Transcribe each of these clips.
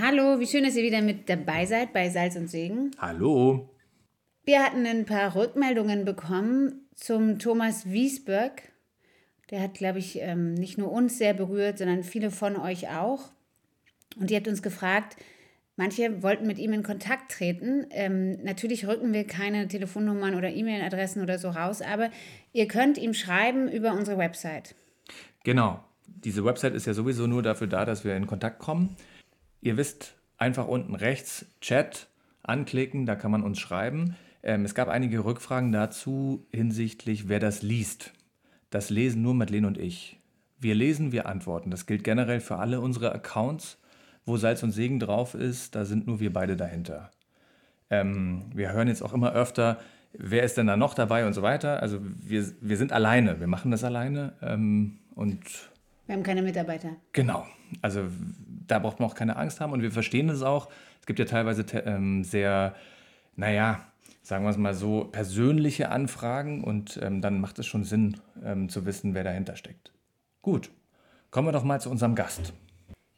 Hallo, wie schön, dass ihr wieder mit dabei seid bei Salz und Segen. Hallo. Wir hatten ein paar Rückmeldungen bekommen zum Thomas Wiesberg. Der hat, glaube ich, ähm, nicht nur uns sehr berührt, sondern viele von euch auch. Und ihr habt uns gefragt, manche wollten mit ihm in Kontakt treten. Ähm, natürlich rücken wir keine Telefonnummern oder E-Mail-Adressen oder so raus, aber ihr könnt ihm schreiben über unsere Website. Genau. Diese Website ist ja sowieso nur dafür da, dass wir in Kontakt kommen. Ihr wisst, einfach unten rechts Chat anklicken, da kann man uns schreiben. Ähm, es gab einige Rückfragen dazu hinsichtlich, wer das liest. Das lesen nur Madeleine und ich. Wir lesen, wir antworten. Das gilt generell für alle unsere Accounts, wo Salz und Segen drauf ist. Da sind nur wir beide dahinter. Ähm, wir hören jetzt auch immer öfter, wer ist denn da noch dabei und so weiter. Also wir, wir sind alleine, wir machen das alleine. Ähm, und wir haben keine Mitarbeiter. Genau. Also da braucht man auch keine Angst haben und wir verstehen es auch. Es gibt ja teilweise ähm, sehr, naja, sagen wir es mal so, persönliche Anfragen und ähm, dann macht es schon Sinn ähm, zu wissen, wer dahinter steckt. Gut, kommen wir doch mal zu unserem Gast.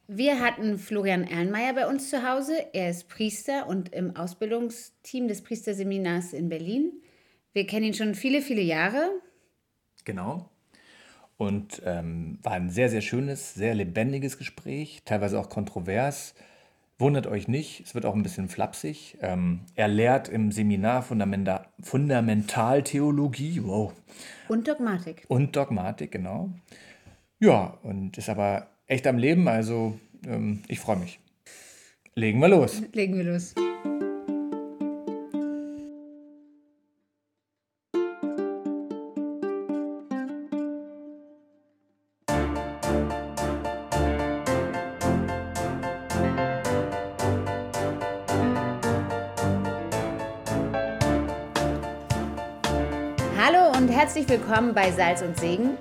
Wir hatten Florian Erlenmeyer bei uns zu Hause. Er ist Priester und im Ausbildungsteam des Priesterseminars in Berlin. Wir kennen ihn schon viele, viele Jahre. Genau. Und ähm, war ein sehr, sehr schönes, sehr lebendiges Gespräch, teilweise auch kontrovers. Wundert euch nicht, es wird auch ein bisschen flapsig. Ähm, er lehrt im Seminar Fundamenta Fundamentaltheologie. Wow. Und Dogmatik. Und Dogmatik, genau. Ja, und ist aber echt am Leben, also ähm, ich freue mich. Legen wir los. Legen wir los. Willkommen bei Salz und Segen.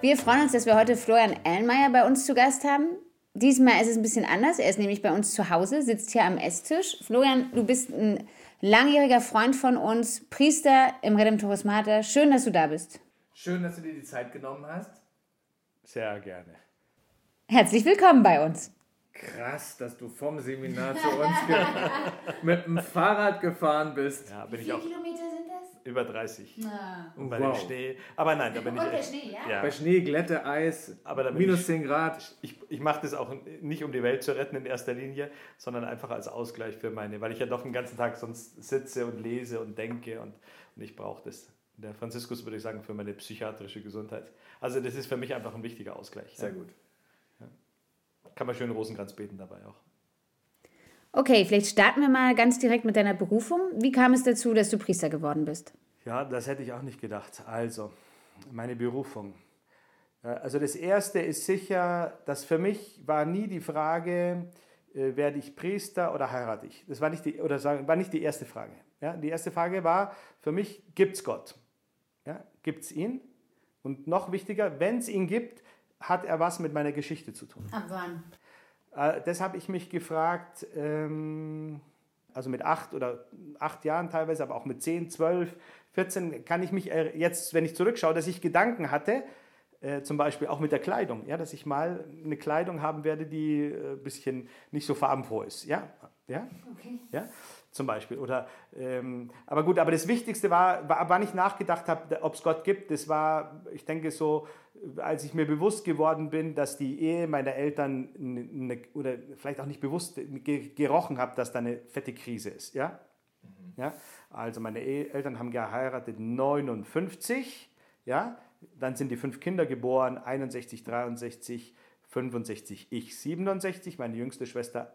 Wir freuen uns, dass wir heute Florian Ellenmeier bei uns zu Gast haben. Diesmal ist es ein bisschen anders. Er ist nämlich bei uns zu Hause, sitzt hier am Esstisch. Florian, du bist ein langjähriger Freund von uns, Priester im Redemptoris Mater. Schön, dass du da bist. Schön, dass du dir die Zeit genommen hast. Sehr gerne. Herzlich willkommen bei uns. Krass, dass du vom Seminar zu uns mit dem Fahrrad gefahren bist. Ja, bin Wie viele Kilometer sind das? Über 30. Na. Und bei wow. dem Schnee. Aber nein, da bin ich. Der Schnee, ja? ja? Bei Schnee, Glätte, Eis, aber minus ich, 10 Grad. Ich, ich mache das auch nicht, um die Welt zu retten in erster Linie, sondern einfach als Ausgleich für meine, weil ich ja doch den ganzen Tag sonst sitze und lese und denke und, und ich brauche das. Der Franziskus würde ich sagen, für meine psychiatrische Gesundheit. Also das ist für mich einfach ein wichtiger Ausgleich. Sehr ja. gut. Ja. Kann man schön Rosenkranz beten dabei auch. Okay, vielleicht starten wir mal ganz direkt mit deiner Berufung. Wie kam es dazu, dass du Priester geworden bist? Ja, das hätte ich auch nicht gedacht. Also, meine Berufung. Äh, also das Erste ist sicher, dass für mich war nie die Frage, äh, werde ich Priester oder heirate ich. Das war nicht die, oder sagen, war nicht die erste Frage. Ja, die erste Frage war für mich, gibt es Gott? Ja, gibt es ihn? Und noch wichtiger, wenn es ihn gibt, hat er was mit meiner Geschichte zu tun. Ab wann? Äh, das habe ich mich gefragt, ähm, also mit acht oder acht Jahren teilweise, aber auch mit zehn, zwölf, 14 kann ich mich jetzt, wenn ich zurückschaue, dass ich Gedanken hatte, äh, zum Beispiel auch mit der Kleidung, ja, dass ich mal eine Kleidung haben werde, die ein äh, bisschen nicht so farbenfroh ist. Ja, ja, okay. ja zum Beispiel. Oder, ähm, aber gut, aber das Wichtigste war, war wann ich nachgedacht habe, ob es Gott gibt, das war, ich denke so, als ich mir bewusst geworden bin, dass die Ehe meiner Eltern, eine, oder vielleicht auch nicht bewusst gerochen habe, dass da eine fette Krise ist. Ja? Mhm. ja? Also meine Eltern haben geheiratet 59, ja? dann sind die fünf Kinder geboren, 61, 63, 65, ich 67, meine jüngste Schwester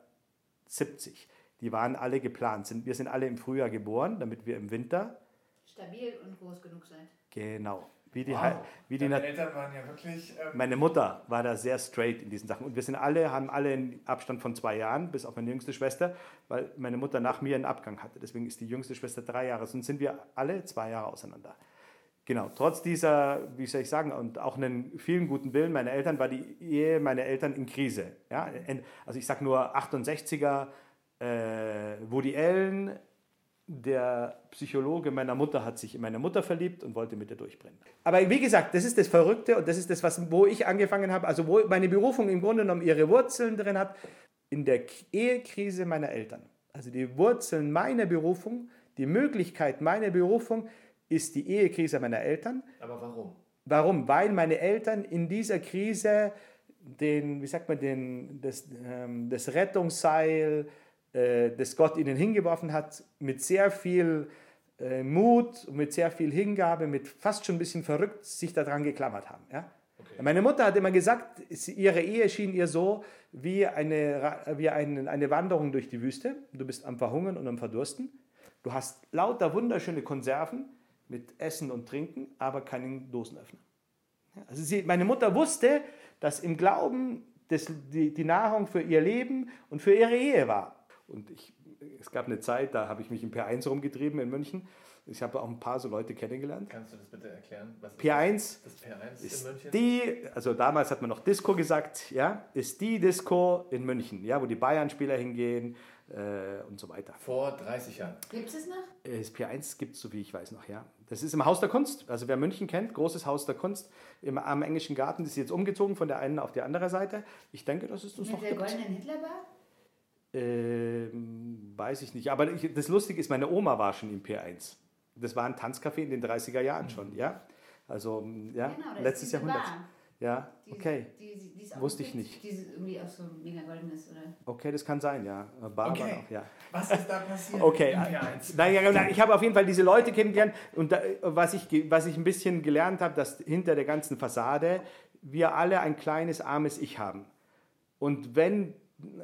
70. Die waren alle geplant. Wir sind alle im Frühjahr geboren, damit wir im Winter stabil und groß genug seid. Genau. Wie die, wow. wie die Eltern waren ja wirklich. Ähm meine Mutter war da sehr straight in diesen Sachen. Und wir sind alle, haben alle einen Abstand von zwei Jahren, bis auf meine jüngste Schwester, weil meine Mutter nach mir einen Abgang hatte. Deswegen ist die jüngste Schwester drei Jahre. Sonst sind wir alle zwei Jahre auseinander. Genau, trotz dieser, wie soll ich sagen, und auch einen vielen guten Willen meiner Eltern war die Ehe meiner Eltern in Krise. Ja? Also ich sage nur 68er, äh, Woody Allen, der Psychologe meiner Mutter hat sich in meine Mutter verliebt und wollte mit ihr durchbrennen. Aber wie gesagt, das ist das Verrückte und das ist das, was, wo ich angefangen habe, also wo meine Berufung im Grunde genommen ihre Wurzeln drin hat. in der Ehekrise meiner Eltern. Also die Wurzeln meiner Berufung, die Möglichkeit meiner Berufung ist die Ehekrise meiner Eltern. Aber warum? Warum? Weil meine Eltern in dieser Krise den, wie sagt man, den, das, ähm, das Rettungsseil, äh, das Gott ihnen hingeworfen hat, mit sehr viel äh, Mut, mit sehr viel Hingabe, mit fast schon ein bisschen verrückt sich daran geklammert haben. Ja? Okay. Meine Mutter hat immer gesagt, ihre Ehe schien ihr so wie, eine, wie eine, eine Wanderung durch die Wüste. Du bist am Verhungern und am Verdursten. Du hast lauter wunderschöne Konserven mit Essen und Trinken, aber keinen Dosenöffner. Also sie, meine Mutter wusste, dass im Glauben das, die, die Nahrung für ihr Leben und für ihre Ehe war. Und ich, es gab eine Zeit, da habe ich mich im P1 rumgetrieben in München. Ich habe auch ein paar so Leute kennengelernt. Kannst du das bitte erklären? Was P1, das P1 ist in München? Die, also damals hat man noch Disco gesagt, ja, ist die Disco in München, ja, wo die Bayern-Spieler hingehen, äh, und so weiter. Vor 30 Jahren. Gibt es noch? Das P1 gibt es, so wie ich weiß, noch, ja. Das ist im Haus der Kunst. Also wer München kennt, großes Haus der Kunst im, am Englischen Garten. Das ist jetzt umgezogen von der einen auf die andere Seite. Ich denke, das ist das Mit noch der gibt. goldenen Hitlerbar? Ähm, weiß ich nicht. Aber ich, das Lustige ist, meine Oma war schon im P1. Das war ein Tanzcafé in den 30er Jahren mhm. schon, ja. Also, ja, genau, letztes Jahrhundert. Bar. Ja, okay. Die, die, die Wusste ich nicht. Die irgendwie auch so mega golden ist, oder? Okay, das kann sein, ja. Barbara okay. auch, ja. Was ist da passiert? Okay, naja, ich habe auf jeden Fall diese Leute kennengelernt und da, was, ich, was ich ein bisschen gelernt habe, dass hinter der ganzen Fassade wir alle ein kleines, armes Ich haben. Und wenn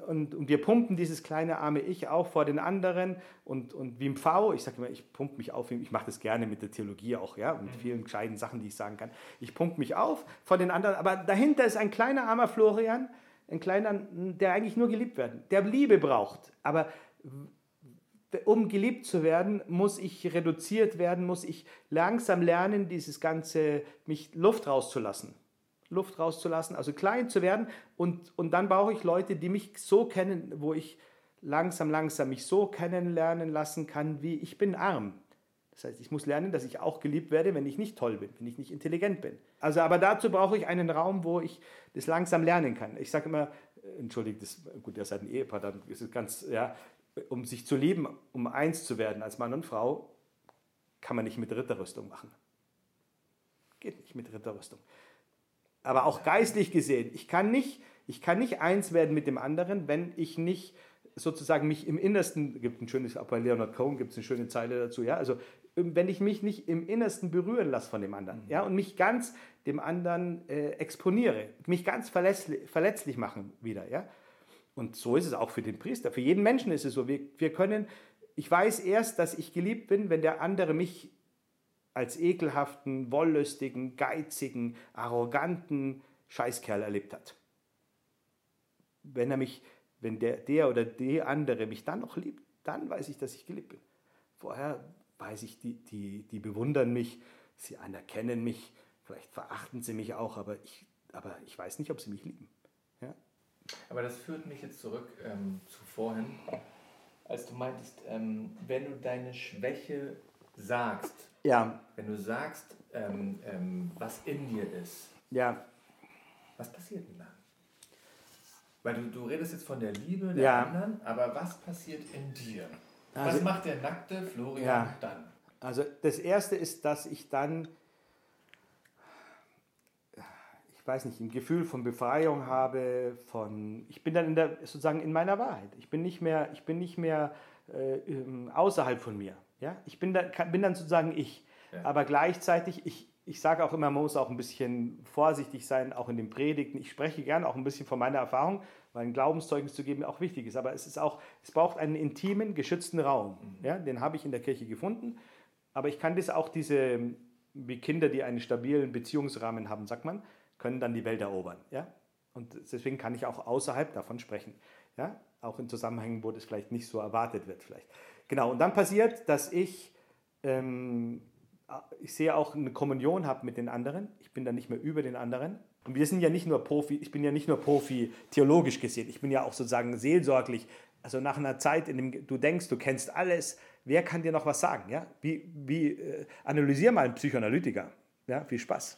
und, und, wir pumpen dieses kleine arme Ich auch vor den anderen und, und wie im V, ich sage immer, ich pumpe mich auf, ich mache das gerne mit der Theologie auch, ja, mit mhm. vielen gescheiten Sachen, die ich sagen kann. Ich pumpe mich auf vor den anderen, aber dahinter ist ein kleiner armer Florian, ein kleiner, der eigentlich nur geliebt werden, der Liebe braucht, aber um geliebt zu werden, muss ich reduziert werden, muss ich langsam lernen, dieses ganze, mich Luft rauszulassen. Luft rauszulassen, also klein zu werden. Und, und dann brauche ich Leute, die mich so kennen, wo ich langsam, langsam mich so kennenlernen lassen kann, wie ich bin arm. Das heißt, ich muss lernen, dass ich auch geliebt werde, wenn ich nicht toll bin, wenn ich nicht intelligent bin. Also, aber dazu brauche ich einen Raum, wo ich das langsam lernen kann. Ich sage immer, äh, entschuldigt, das, gut, ihr seid ein Ehepaar, dann ist es ganz, ja, um sich zu lieben, um eins zu werden als Mann und Frau, kann man nicht mit Ritterrüstung machen. Geht nicht mit Ritterrüstung aber auch geistlich gesehen, ich kann nicht, ich kann nicht eins werden mit dem anderen, wenn ich nicht sozusagen mich im Innersten, gibt ein schönes, auch bei Leonard Cohen gibt es eine schöne Zeile dazu, ja, also ähm, wenn ich mich nicht im Innersten berühren lasse von dem anderen, ja, und mich ganz dem anderen äh, exponiere, mich ganz verletzlich, verletzlich machen wieder, ja, und so ist es auch für den Priester, für jeden Menschen ist es so, wir, wir können, ich weiß erst, dass ich geliebt bin, wenn der andere mich als ekelhaften, wollüstigen, geizigen, arroganten Scheißkerl erlebt hat. Wenn er mich, wenn der, der oder die andere mich dann noch liebt, dann weiß ich, dass ich geliebt bin. Vorher weiß ich, die, die, die bewundern mich, sie anerkennen mich, vielleicht verachten sie mich auch, aber ich, aber ich weiß nicht, ob sie mich lieben. Ja? Aber das führt mich jetzt zurück ähm, zu vorhin, als du meintest, ähm, wenn du deine Schwäche sagst, ja. wenn du sagst, ähm, ähm, was in dir ist, ja. was passiert denn dann? Weil du, du redest jetzt von der Liebe der ja. anderen, aber was passiert in dir? Also, was macht der nackte Florian ja. dann? Also das Erste ist, dass ich dann, ich weiß nicht, ein Gefühl von Befreiung habe, von, ich bin dann in der, sozusagen in meiner Wahrheit. Ich bin nicht mehr, ich bin nicht mehr äh, außerhalb von mir. Ja? Ich bin, da, bin dann sozusagen ich. Ja. Aber gleichzeitig, ich, ich sage auch immer, man muss auch ein bisschen vorsichtig sein, auch in den Predigten. Ich spreche gerne auch ein bisschen von meiner Erfahrung, weil ein Glaubenszeugnis zu geben auch wichtig ist. Aber es ist auch, es braucht einen intimen, geschützten Raum. Mhm. Ja? Den habe ich in der Kirche gefunden. Aber ich kann das auch diese, wie Kinder, die einen stabilen Beziehungsrahmen haben, sagt man, können dann die Welt erobern. Ja? Und deswegen kann ich auch außerhalb davon sprechen. Ja? Auch in Zusammenhängen, wo das vielleicht nicht so erwartet wird. Vielleicht. Genau, und dann passiert, dass ich, ähm, ich sehe auch eine Kommunion habe mit den anderen. Ich bin dann nicht mehr über den anderen. Und wir sind ja nicht nur Profi, ich bin ja nicht nur Profi theologisch gesehen, ich bin ja auch sozusagen seelsorglich. Also nach einer Zeit, in dem du denkst, du kennst alles, wer kann dir noch was sagen? Ja? Wie, wie äh, analysier mal einen Psychoanalytiker. Ja? Viel Spaß.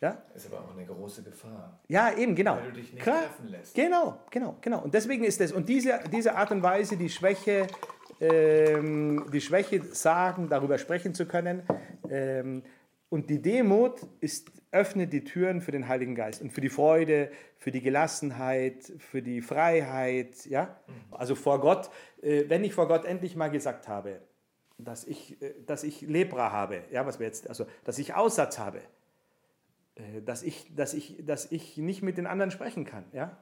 Ja? Ist aber auch eine große Gefahr. Ja, eben, genau. Weil du dich nicht Klar. treffen lässt. Genau, genau, genau. Und deswegen ist es, und diese, diese Art und Weise, die Schwäche, die Schwäche sagen, darüber sprechen zu können, ähm, und die Demut ist, öffnet die Türen für den Heiligen Geist und für die Freude, für die Gelassenheit, für die Freiheit. Ja? Also vor Gott, äh, wenn ich vor Gott endlich mal gesagt habe, dass ich, äh, dass ich Lepra habe, ja, was wir jetzt, also dass ich Aussatz habe, äh, dass ich, dass, ich, dass ich nicht mit den anderen sprechen kann. Ja?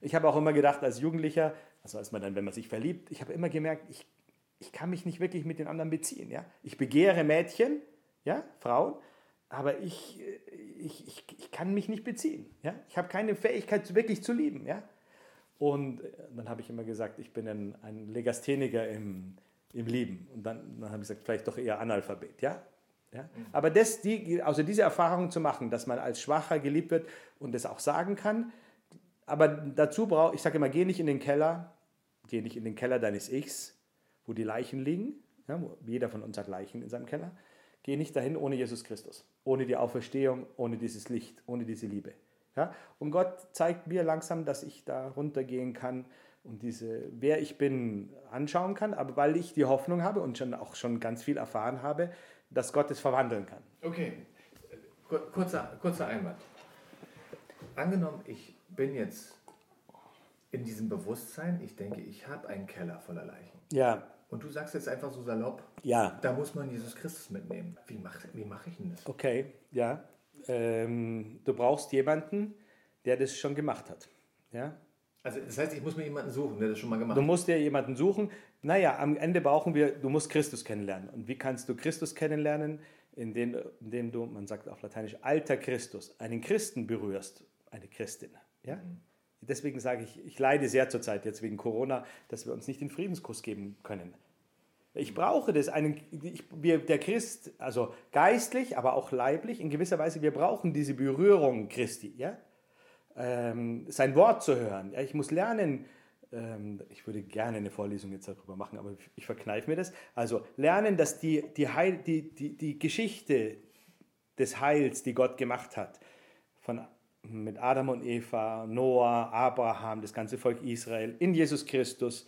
Ich habe auch immer gedacht, als Jugendlicher, also als man dann, wenn man sich verliebt, ich habe immer gemerkt, ich, ich kann mich nicht wirklich mit den anderen beziehen. Ja? Ich begehre Mädchen, ja, Frauen, aber ich, äh, ich, ich, ich kann mich nicht beziehen. Ja? Ich habe keine Fähigkeit, wirklich zu lieben. Ja? Und äh, dann habe ich immer gesagt, ich bin ein, ein Legastheniker im, im Lieben. Und dann, dann habe ich gesagt, vielleicht doch eher Analphabet. Ja? Ja? Aber das, die, also diese Erfahrung zu machen, dass man als Schwacher geliebt wird und das auch sagen kann, aber dazu brauche ich sage immer, geh nicht in den Keller, geh nicht in den Keller deines Ichs, wo die Leichen liegen. Ja, jeder von uns hat Leichen in seinem Keller. Geh nicht dahin ohne Jesus Christus, ohne die Auferstehung, ohne dieses Licht, ohne diese Liebe. Ja? Und Gott zeigt mir langsam, dass ich da runtergehen kann und diese, wer ich bin, anschauen kann, aber weil ich die Hoffnung habe und schon auch schon ganz viel erfahren habe, dass Gott es verwandeln kann. Okay, Kur- kurzer, kurzer Einwand. Angenommen, ich bin jetzt in diesem Bewusstsein, ich denke, ich habe einen Keller voller Leichen. Ja, Und du sagst jetzt einfach so salopp, ja, da muss man Jesus Christus mitnehmen. Wie mache wie mach ich denn das? okay, ja. Ähm, du brauchst jemanden, der das schon gemacht hat. Ja, Also das heißt, ich muss mir jemanden suchen, der das schon mal gemacht Du hat. musst dir jemanden suchen. Naja, am Ende brauchen wir, du musst Christus kennenlernen. Und wie kannst du Christus kennenlernen? Indem, indem du, man sagt auf Lateinisch, alter Christus, einen Christen berührst, eine Christin. Ja? Deswegen sage ich, ich leide sehr zurzeit jetzt wegen Corona, dass wir uns nicht den Friedenskuss geben können. Ich brauche das. Einen, ich, wir, der Christ, also geistlich, aber auch leiblich, in gewisser Weise, wir brauchen diese Berührung Christi. Ja? ähm, sein Wort zu hören. Ja, ich muss lernen, ähm, ich würde gerne eine Vorlesung jetzt darüber machen, aber ich, ich verkneife mir das. Also lernen, dass die, die, Heil, die, die, die Geschichte des Heils, die Gott gemacht hat, von, mit Adam und Eva, Noah, Abraham, das ganze Volk Israel, in Jesus Christus,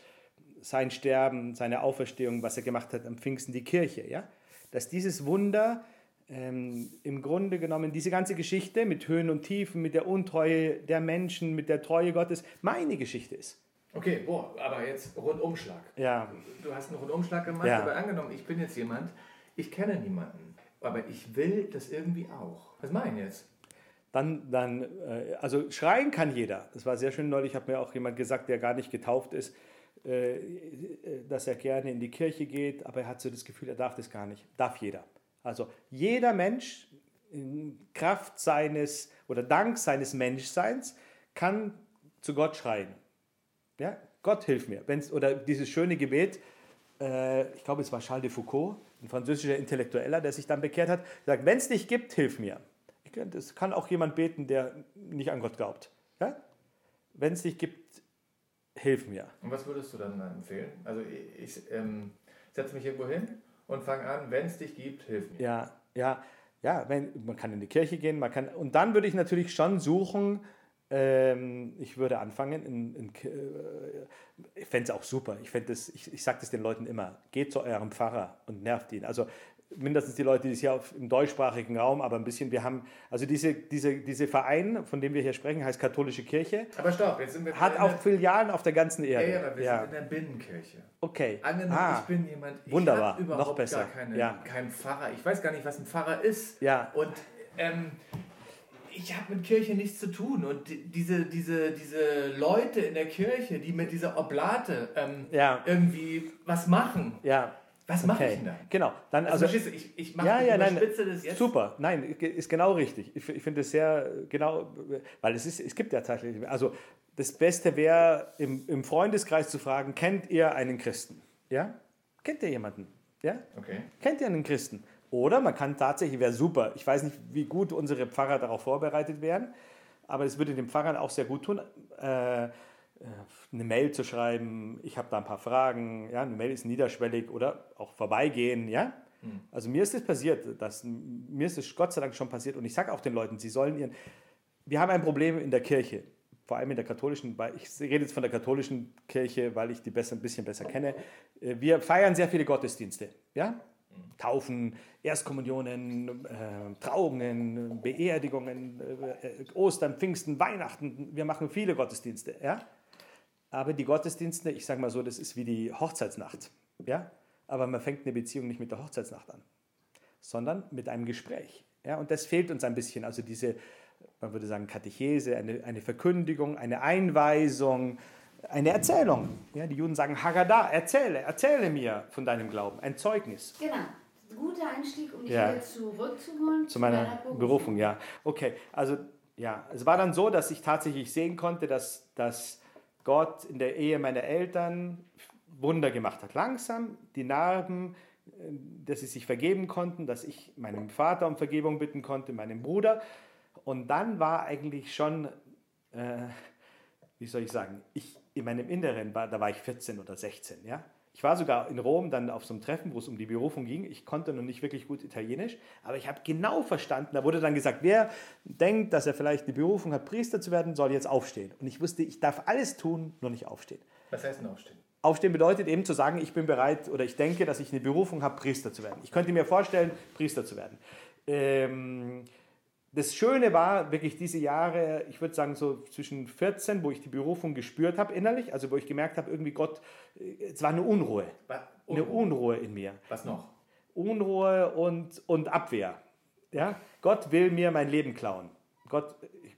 sein Sterben, seine Auferstehung, was er gemacht hat am Pfingsten, die Kirche, ja? dass dieses Wunder ähm, im Grunde genommen, diese ganze Geschichte mit Höhen und Tiefen, mit der Untreue der Menschen, mit der Treue Gottes, meine Geschichte ist. Okay, boah, aber jetzt Rundumschlag. Ja, Du hast einen Rundumschlag gemacht, Ja. aber angenommen, ich bin jetzt jemand, ich kenne niemanden, aber ich will das irgendwie auch. Was ich denn jetzt? Dann, dann äh, also schreien kann jeder. Das war sehr schön neulich, hat mir auch jemand gesagt, der gar nicht getauft ist, äh, äh, dass er gerne in die Kirche geht, aber er hat so das Gefühl, er darf das gar nicht. Darf jeder. Also jeder Mensch in Kraft seines oder dank seines Menschseins kann zu Gott schreien. Ja? Gott hilf mir. Wenn's, oder dieses schöne Gebet, äh, ich glaube, es war Charles de Foucault, ein französischer Intellektueller, der sich dann bekehrt hat, sagt, wenn es dich gibt, hilf mir. Ich kann- auch jemand beten, der nicht an Gott glaubt. Ja? Wenn es dich gibt, hilf mir. Und was würdest du dann empfehlen? Also ich, ich ähm, setze mich irgendwo hin und fange an, wenn es dich gibt, hilf mir. Ja, ja, ja, wenn, man kann in die Kirche gehen, man kann, und dann würde ich natürlich schon suchen, ähm, ich würde anfangen, in, in, äh, ich fände es auch super, ich, das, ich, ich sage das den Leuten immer, geht zu eurem Pfarrer und nervt ihn. Also mindestens die Leute, die es hier auf, im deutschsprachigen Raum, aber ein bisschen, wir haben, also diese, diese, diese Verein, von dem wir hier sprechen, heißt Katholische Kirche, Aber stopp, jetzt sind wir hat auch Filialen auf der ganzen ja, Erde. ja, aber wir sind in der Binnenkirche. Okay. Angenommen, Ah, ich bin jemand, ich wunderbar, noch besser. gar keine, Ja. keinen Pfarrer. Ich weiß gar nicht, was ein Pfarrer ist. Ja. Und ähm, ich habe mit Kirche nichts zu tun. Und die- diese, diese, diese Leute in der Kirche, die mit dieser Oblate ähm, Ja. irgendwie was machen, ja. Was mache Okay. ich denn da? Genau. Dann, Also, also, ich, ich mache ja, ja, nein, spitze das jetzt. super. Nein, ist genau richtig. Ich, ich finde es sehr genau, weil es ist, es gibt ja tatsächlich, also das Beste wäre, im, im Freundeskreis zu fragen, kennt ihr einen Christen? Ja? Kennt ihr jemanden? Ja? Okay. Kennt ihr einen Christen? Oder man kann tatsächlich, wäre super, ich weiß nicht, wie gut unsere Pfarrer darauf vorbereitet wären, aber es würde den Pfarrern auch sehr gut tun, äh, äh, eine Mail zu schreiben, ich habe da ein paar Fragen, ja, eine Mail ist niederschwellig oder auch vorbeigehen, ja, Mhm. Also mir ist es passiert, dass, mir ist es Gott sei Dank schon passiert und ich sage auch den Leuten, sie sollen ihren, wir haben ein Problem in der Kirche, vor allem in der katholischen, weil ich rede jetzt von der katholischen Kirche, weil ich die besser, ein bisschen besser kenne. Äh, wir feiern sehr viele Gottesdienste, ja? Taufen, Erstkommunionen, äh, Trauungen, Beerdigungen, äh, Ostern, Pfingsten, Weihnachten. Wir machen viele Gottesdienste, ja? Aber die Gottesdienste, ich sage mal so, das ist wie die Hochzeitsnacht, ja? Aber man fängt eine Beziehung nicht mit der Hochzeitsnacht an, sondern mit einem Gespräch, ja? Und das fehlt uns ein bisschen, also diese, man würde sagen, Katechese, eine, eine Verkündigung, eine Einweisung, eine Erzählung. Ja, die Juden sagen Haggadah, erzähle, erzähle mir von deinem Glauben, ein Zeugnis. Genau. Guter Einstieg, um dich ja. wieder zurückzuholen. Zu, zu meiner Berufung. Berufung. ja. Okay, also ja, es war dann so, dass ich tatsächlich sehen konnte, dass, dass Gott in der Ehe meiner Eltern Wunder gemacht hat. Langsam die Narben, äh, dass sie sich vergeben konnten, dass ich meinem Vater um Vergebung bitten konnte, meinem Bruder. Und dann war eigentlich schon, äh, wie soll ich sagen, ich in meinem Inneren, war, da war ich 14 oder 16, ja. Ich war sogar in Rom dann auf so einem Treffen, wo es um die Berufung ging. Ich konnte noch nicht wirklich gut Italienisch, aber ich habe genau verstanden, da wurde dann gesagt, wer denkt, dass er vielleicht die Berufung hat, Priester zu werden, soll jetzt aufstehen. Und ich wusste, ich darf alles tun, nur nicht aufstehen. Was heißt denn aufstehen? Aufstehen bedeutet eben zu sagen, ich bin bereit oder ich denke, dass ich eine Berufung habe, Priester zu werden. Ich könnte mir vorstellen, Priester zu werden. Ähm, das Schöne war wirklich diese Jahre, ich würde sagen so zwischen 14, wo ich die Berufung gespürt habe innerlich, also wo ich gemerkt habe, irgendwie Gott, es war eine Unruhe, eine Unruhe in mir. Was noch? Unruhe und, und Abwehr. Ja? Gott will mir mein Leben klauen. Gott, ich,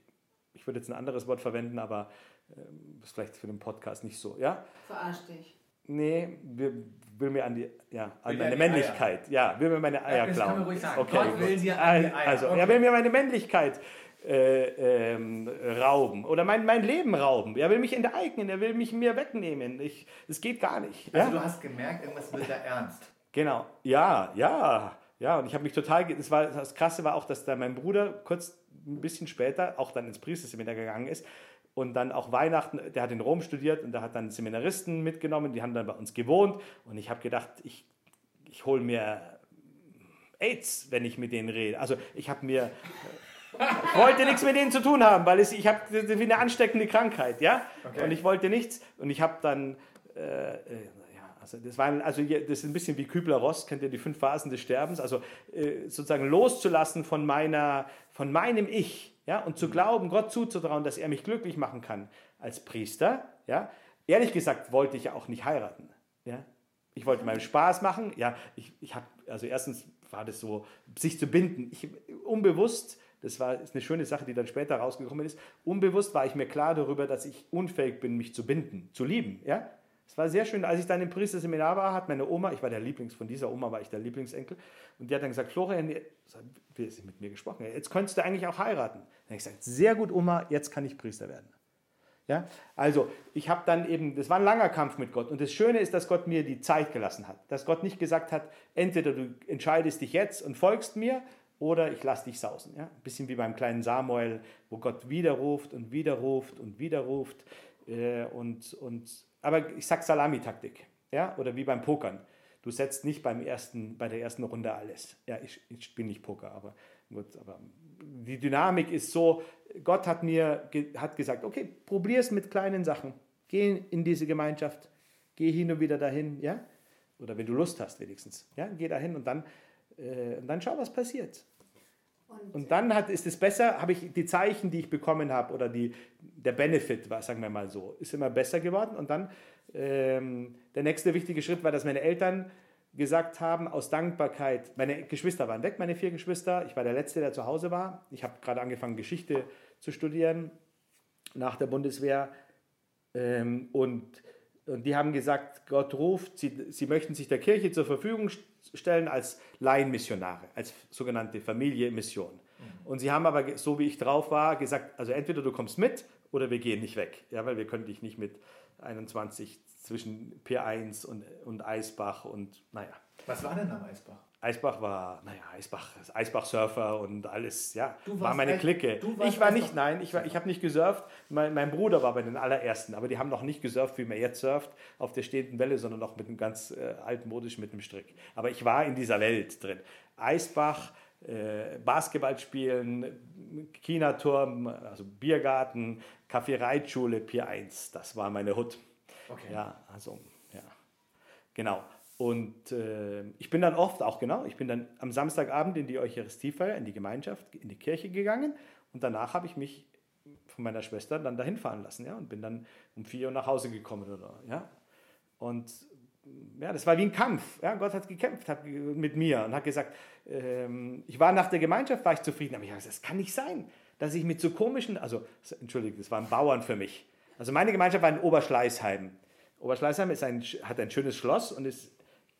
ich würde jetzt ein anderes Wort verwenden, aber ähm, ist vielleicht für den Podcast nicht so. Ja? Verarsch dich. Nee, will, will mir an die, ja, an meine Männlichkeit. Eier. Ja, will mir meine Eier ja, klauen. Das kann man ruhig sagen. Okay, Gott will dir an die Eier. Also, okay. er will mir meine Männlichkeit äh, ähm, rauben oder mein, mein Leben rauben. Er will mich enteignen, er will mich mir wegnehmen. Ich, das geht gar nicht. Also ja? du hast gemerkt, irgendwas wird da ernst. Genau, ja, ja, ja. Und ich habe mich total, das, war, das Krasse war auch, dass da mein Bruder kurz ein bisschen später auch dann ins Priesterseminar gegangen ist und dann auch Weihnachten, der hat in Rom studiert und der hat dann Seminaristen mitgenommen, die haben dann bei uns gewohnt und ich habe gedacht, ich, ich hole mir AIDS, wenn ich mit denen rede. Also ich habe mir, ich wollte nichts mit denen zu tun haben, weil es, ich habe wie eine ansteckende Krankheit, ja, okay. und ich wollte nichts und ich habe dann, äh, also das, war, also das ist ein bisschen wie Kübler-Ross, kennt ihr die fünf Phasen des Sterbens, also äh, sozusagen loszulassen von, meiner, von meinem Ich, ja, und zu glauben, Gott zuzutrauen, dass er mich glücklich machen kann als Priester, ja, ehrlich gesagt wollte ich ja auch nicht heiraten, ja, ich wollte meinen Spaß machen, ja, ich, ich habe, also erstens war das so, sich zu binden, ich, unbewusst, das war ist eine schöne Sache, die dann später rausgekommen ist, unbewusst war ich mir klar darüber, dass ich unfähig bin, mich zu binden, zu lieben, ja, es war sehr schön, als ich dann im Priesterseminar war, hat meine Oma, ich war der Lieblings, von dieser Oma war ich der Lieblingsenkel, und die hat dann gesagt, Florian, wie ist mit mir gesprochen, jetzt könntest du eigentlich auch heiraten. Dann habe ich gesagt, sehr gut, Oma, jetzt kann ich Priester werden. Ja? Also, ich habe dann eben, das war ein langer Kampf mit Gott. Und das Schöne ist, dass Gott mir die Zeit gelassen hat. Dass Gott nicht gesagt hat, entweder du entscheidest dich jetzt und folgst mir oder ich lasse dich sausen. Ja? Ein bisschen wie beim kleinen Samuel, wo Gott widerruft und widerruft und widerruft. Äh, und, und aber ich sage Salamitaktik, ja, oder wie beim Pokern. Du setzt nicht beim ersten, bei der ersten Runde alles. Ja, ich, ich bin nicht Poker, aber, gut, aber die Dynamik ist so, Gott hat mir hat gesagt, okay, probier es mit kleinen Sachen. Geh in diese Gemeinschaft, geh hin und wieder dahin, ja? Oder wenn du Lust hast wenigstens, ja? Geh dahin und dann, äh, und dann schau, was passiert. Und, und dann hat, ist es besser, habe ich die Zeichen, die ich bekommen habe, oder die, der Benefit, war, sagen wir mal so, ist immer besser geworden. Und dann ähm, der nächste wichtige Schritt war, dass meine Eltern gesagt haben, aus Dankbarkeit, meine Geschwister waren weg, meine vier Geschwister. Ich war der Letzte, der zu Hause war. Ich habe gerade angefangen, Geschichte zu studieren nach der Bundeswehr. Ähm, und, und die haben gesagt, Gott ruft, sie, sie möchten sich der Kirche zur Verfügung stellen als Laienmissionare, als sogenannte Familie Mission. Mhm. Und sie haben aber, so wie ich drauf war, gesagt, also entweder du kommst mit oder wir gehen nicht weg, ja, weil wir können dich nicht mit 21 zwischen P1 und, und Eisbach und naja. Was war denn am Eisbach? Eisbach war, naja, Eisbach, Eisbach-Surfer und alles, ja, Du war warst meine Eis- Clique. du warst Ich war nicht, nein, ich, war- ich habe nicht gesurft. Mein, mein Bruder war bei den allerersten, aber die haben noch nicht gesurft, wie man jetzt surft, auf der stehenden Welle, sondern noch mit einem ganz äh, altmodisch mit einem Strick. Aber ich war in dieser Welt drin. Eisbach, äh, Basketball spielen, China-Turm, also Biergarten, Kaffee-Reitschule, Pier 1, das war meine Hut. Okay. Ja, also, ja. Genau. Und äh, ich bin dann oft auch, genau, ich bin dann am Samstagabend in die Eucharistiefeier, in die Gemeinschaft, in die Kirche gegangen und danach habe ich mich von meiner Schwester dann dahin fahren lassen, ja, und bin dann um vier Uhr nach Hause gekommen, oder, ja. Und ja, das war wie ein Kampf. Ja, Gott hat gekämpft hat, mit mir und hat gesagt, ähm, ich war nach der Gemeinschaft, war ich zufrieden, aber ich habe gesagt, das kann nicht sein, dass ich mit so komischen, also, entschuldige, das waren Bauern für mich. Also meine Gemeinschaft war in Oberschleißheim. Oberschleißheim ist ein, hat ein schönes Schloss und ist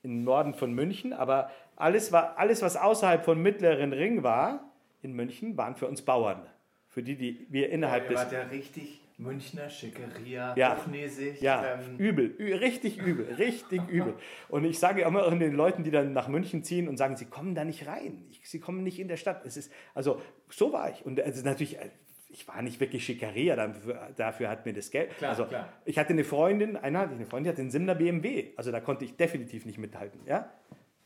im Norden von München, aber alles, war, alles, was außerhalb von Mittleren Ring war, in München, waren für uns Bauern. Für die, die wir innerhalb Ihr des... wart ja richtig Münchner Schickeria, Ja. hochnäsig. Ja, ähm, übel, richtig übel, richtig übel. Und ich sage immer den Leuten, die dann nach München ziehen und sagen, sie kommen da nicht rein, sie kommen nicht in der Stadt. Es ist, also so war ich. Und es ist natürlich, ich war nicht wirklich Schickeria, dafür, hat mir das Geld. Klar, also klar. ich hatte eine Freundin, einer hatte ich eine Freundin, die hatte einen Simner BMW. Also da konnte ich definitiv nicht mithalten. Ja?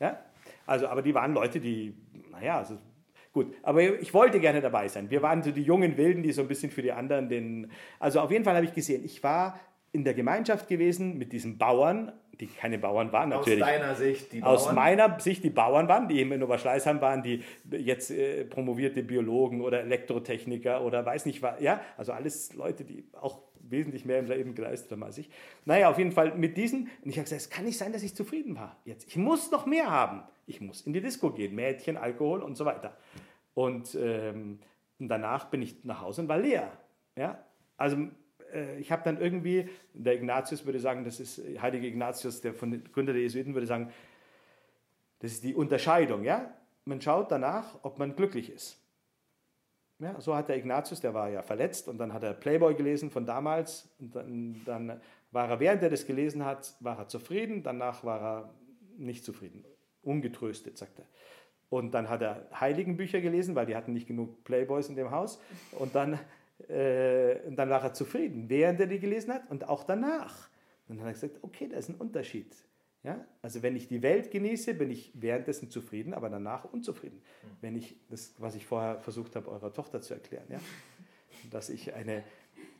Ja? Also, aber die waren Leute, die, naja, also Gut, aber ich wollte gerne dabei sein. Wir waren so die jungen Wilden, die so ein bisschen für die anderen den. Also auf jeden Fall habe ich gesehen, ich war in der Gemeinschaft gewesen mit diesen Bauern, die keine Bauern waren aus natürlich. deiner Sicht, die Aus Bauern. meiner Sicht die Bauern waren, die eben in Oberschleißheim waren, die jetzt äh, promovierte Biologen oder Elektrotechniker oder weiß nicht was. Ja, also alles Leute, die auch wesentlich mehr im Leben geleistet haben als ich. Naja, auf jeden Fall mit diesen. Und ich habe gesagt, es kann nicht sein, dass ich zufrieden war. Jetzt, ich muss noch mehr haben. Ich muss in die Disco gehen, Mädchen, Alkohol und so weiter. Und, ähm, danach bin ich nach Hause und war leer. Ja, also ich habe dann irgendwie, der Ignatius würde sagen, das ist heilige Ignatius, der von Gründer der Jesuiten würde sagen, das ist die Unterscheidung, ja? Man schaut danach, ob man glücklich ist. Ja, so hat der Ignatius, der war ja verletzt und dann hat er Playboy gelesen von damals und dann, dann war er, während er das gelesen hat, war er zufrieden, danach war er nicht zufrieden, ungetröstet, sagt er. Und dann hat er Heiligenbücher gelesen, weil die hatten nicht genug Playboys in dem Haus und dann, äh, und dann war er zufrieden, während er die gelesen hat und auch danach. Und dann hat er gesagt, okay, da ist ein Unterschied. Ja? Also wenn ich die Welt genieße, bin ich währenddessen zufrieden, aber danach unzufrieden. Wenn ich das, was ich vorher versucht habe, eurer Tochter zu erklären, ja? dass ich eine,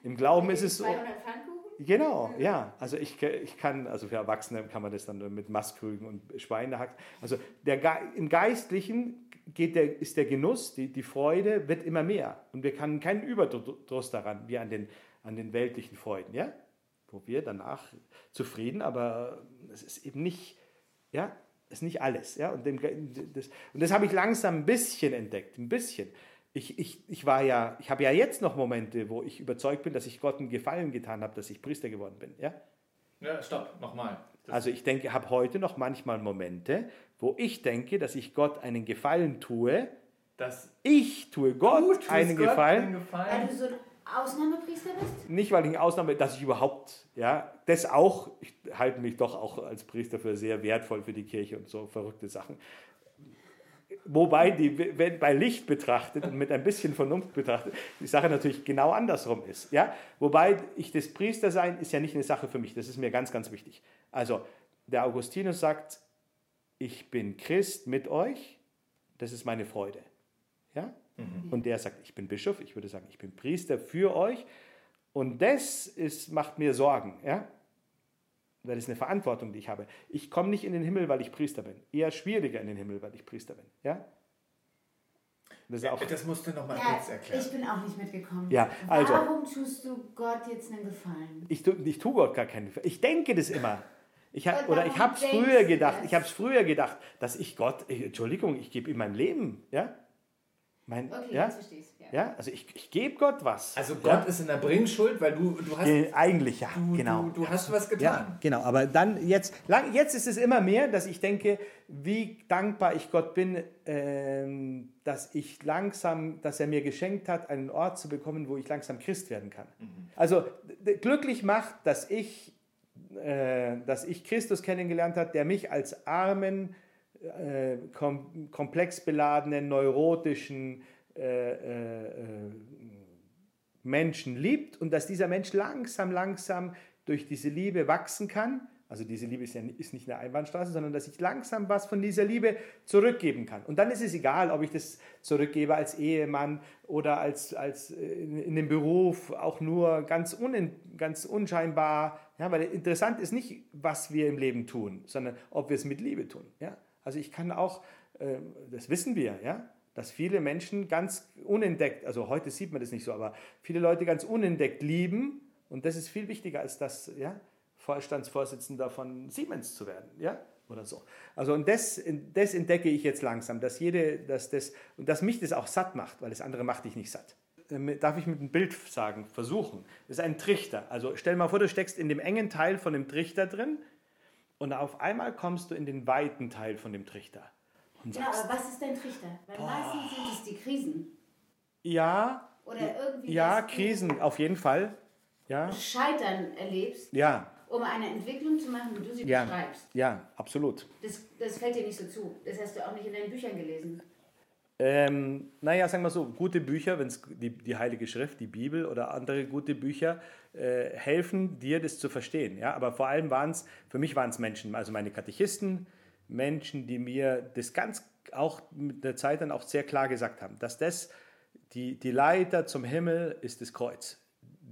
im Glauben ist es so, 200 Pfannkuchen? Genau, ja. Also ich, ich kann, also für Erwachsene kann man das dann mit Mastkrügen und Schweinehack. Also der, im Geistlichen geht der, ist der Genuss, die, die Freude wird immer mehr. Und wir haben keinen Überdruss daran, wie an den, an den weltlichen Freuden, ja? Wo wir danach zufrieden, aber es ist eben nicht, ja, ist nicht alles, ja. Und, dem, das, und das habe ich langsam ein bisschen entdeckt, ein bisschen. Ich, ich, ich war ja, ich habe ja jetzt noch Momente, wo ich überzeugt bin, dass ich Gott einen Gefallen getan habe, dass ich Priester geworden bin. Ja? Ja, stopp, nochmal. Also ich denke, habe heute noch manchmal Momente, wo ich denke, dass ich Gott einen Gefallen tue. Das Ich tue Gott einen Gott Gefallen. einen Weil Gefallen. du so ein Ausnahmepriester bist? Nicht, weil ich eine Ausnahme, dass ich überhaupt, ja, das auch, ich halte mich doch auch als Priester für sehr wertvoll für die Kirche und so verrückte Sachen. Wobei die, wenn bei Licht betrachtet und mit ein bisschen Vernunft betrachtet, die Sache natürlich genau andersrum ist. Ja? Wobei ich das Priestersein ist ja nicht eine Sache für mich, das ist mir ganz, ganz wichtig. Also der Augustinus sagt, ich bin Christ mit euch, das ist meine Freude. Ja? Und der sagt, ich bin Bischof, ich würde sagen, ich bin Priester für euch und das ist, macht mir Sorgen. Ja? Weil das ist eine Verantwortung, die ich habe. Ich komme nicht in den Himmel, weil ich Priester bin. Eher schwieriger in den Himmel, weil ich Priester bin. Ja? Das ist auch, Das musst du nochmal Ja, kurz erklären. ich bin auch nicht mitgekommen. Ja, also- Warum tust du Gott jetzt einen Gefallen? ich, tu- ich tue Gott gar keinen Gefallen. Ich denke das immer. Ich hab, oder ich habe es früher gedacht. das? Ich habe es früher gedacht, dass ich Gott, Entschuldigung, ich gebe ihm mein Leben. Ja? Mein, Okay, ja? jetzt verstehe ich ja. ja? Also ich, ich gebe Gott was. Also ja? Gott ist in der Bringschuld, weil du, du hast, Äh, Eigentlich ja, du, genau. du, du hast was getan. Ja, genau. Aber dann jetzt, lang, jetzt ist es immer mehr, dass ich denke, wie dankbar ich Gott bin, ähm, dass ich langsam, dass er mir geschenkt hat, einen Ort zu bekommen, wo ich langsam Christ werden kann. Also d- glücklich macht, dass ich, äh, dass ich Christus kennengelernt habe, der mich als armen äh, kom komplex beladenen, neurotischen äh, äh, äh, Menschen liebt und dass dieser Mensch langsam, langsam durch diese Liebe wachsen kann also diese Liebe ist, ja, ist nicht eine Einbahnstraße, sondern dass ich langsam was von dieser Liebe zurückgeben kann. Und dann ist es egal, ob ich das zurückgebe als Ehemann oder als, als äh, in dem Beruf, auch nur ganz, un, ganz unscheinbar. Ja, weil interessant ist nicht, was wir im Leben tun, sondern ob wir es mit Liebe tun. Ja? Also ich kann auch, äh, das wissen wir, ja, dass viele Menschen ganz unentdeckt, also heute sieht man das nicht so, aber viele Leute ganz unentdeckt lieben und das ist viel wichtiger als das, ja, Vorstandsvorsitzender von Siemens zu werden, ja, oder so. Also und das, das entdecke ich jetzt langsam, dass jede, dass das und dass mich das auch satt macht, weil das andere macht dich nicht satt. Ähm, darf ich mit einem Bild sagen, versuchen? Das ist ein Trichter. Also stell mal vor, du steckst in dem engen Teil von dem Trichter drin und auf einmal kommst du in den weiten Teil von dem Trichter. Und ja, aber was ist dein Trichter? Weil boah. meistens sind es die Krisen. Ja. Oder irgendwie. Ja, Krisen, auf jeden Fall. Ja. Scheitern erlebst. Ja um eine Entwicklung zu machen, wie du sie ja, beschreibst. Ja, absolut. Das, das fällt dir nicht so zu. Das hast du auch nicht in deinen Büchern gelesen. Ähm, naja, sagen wir so, gute Bücher, wenn es die, die Heilige Schrift, die Bibel oder andere gute Bücher äh, helfen dir, das zu verstehen. Ja? Aber vor allem waren es, für mich waren es Menschen, also meine Katechisten, Menschen, die mir das ganz auch mit der Zeit dann auch sehr klar gesagt haben, dass das die, die Leiter zum Himmel ist das Kreuz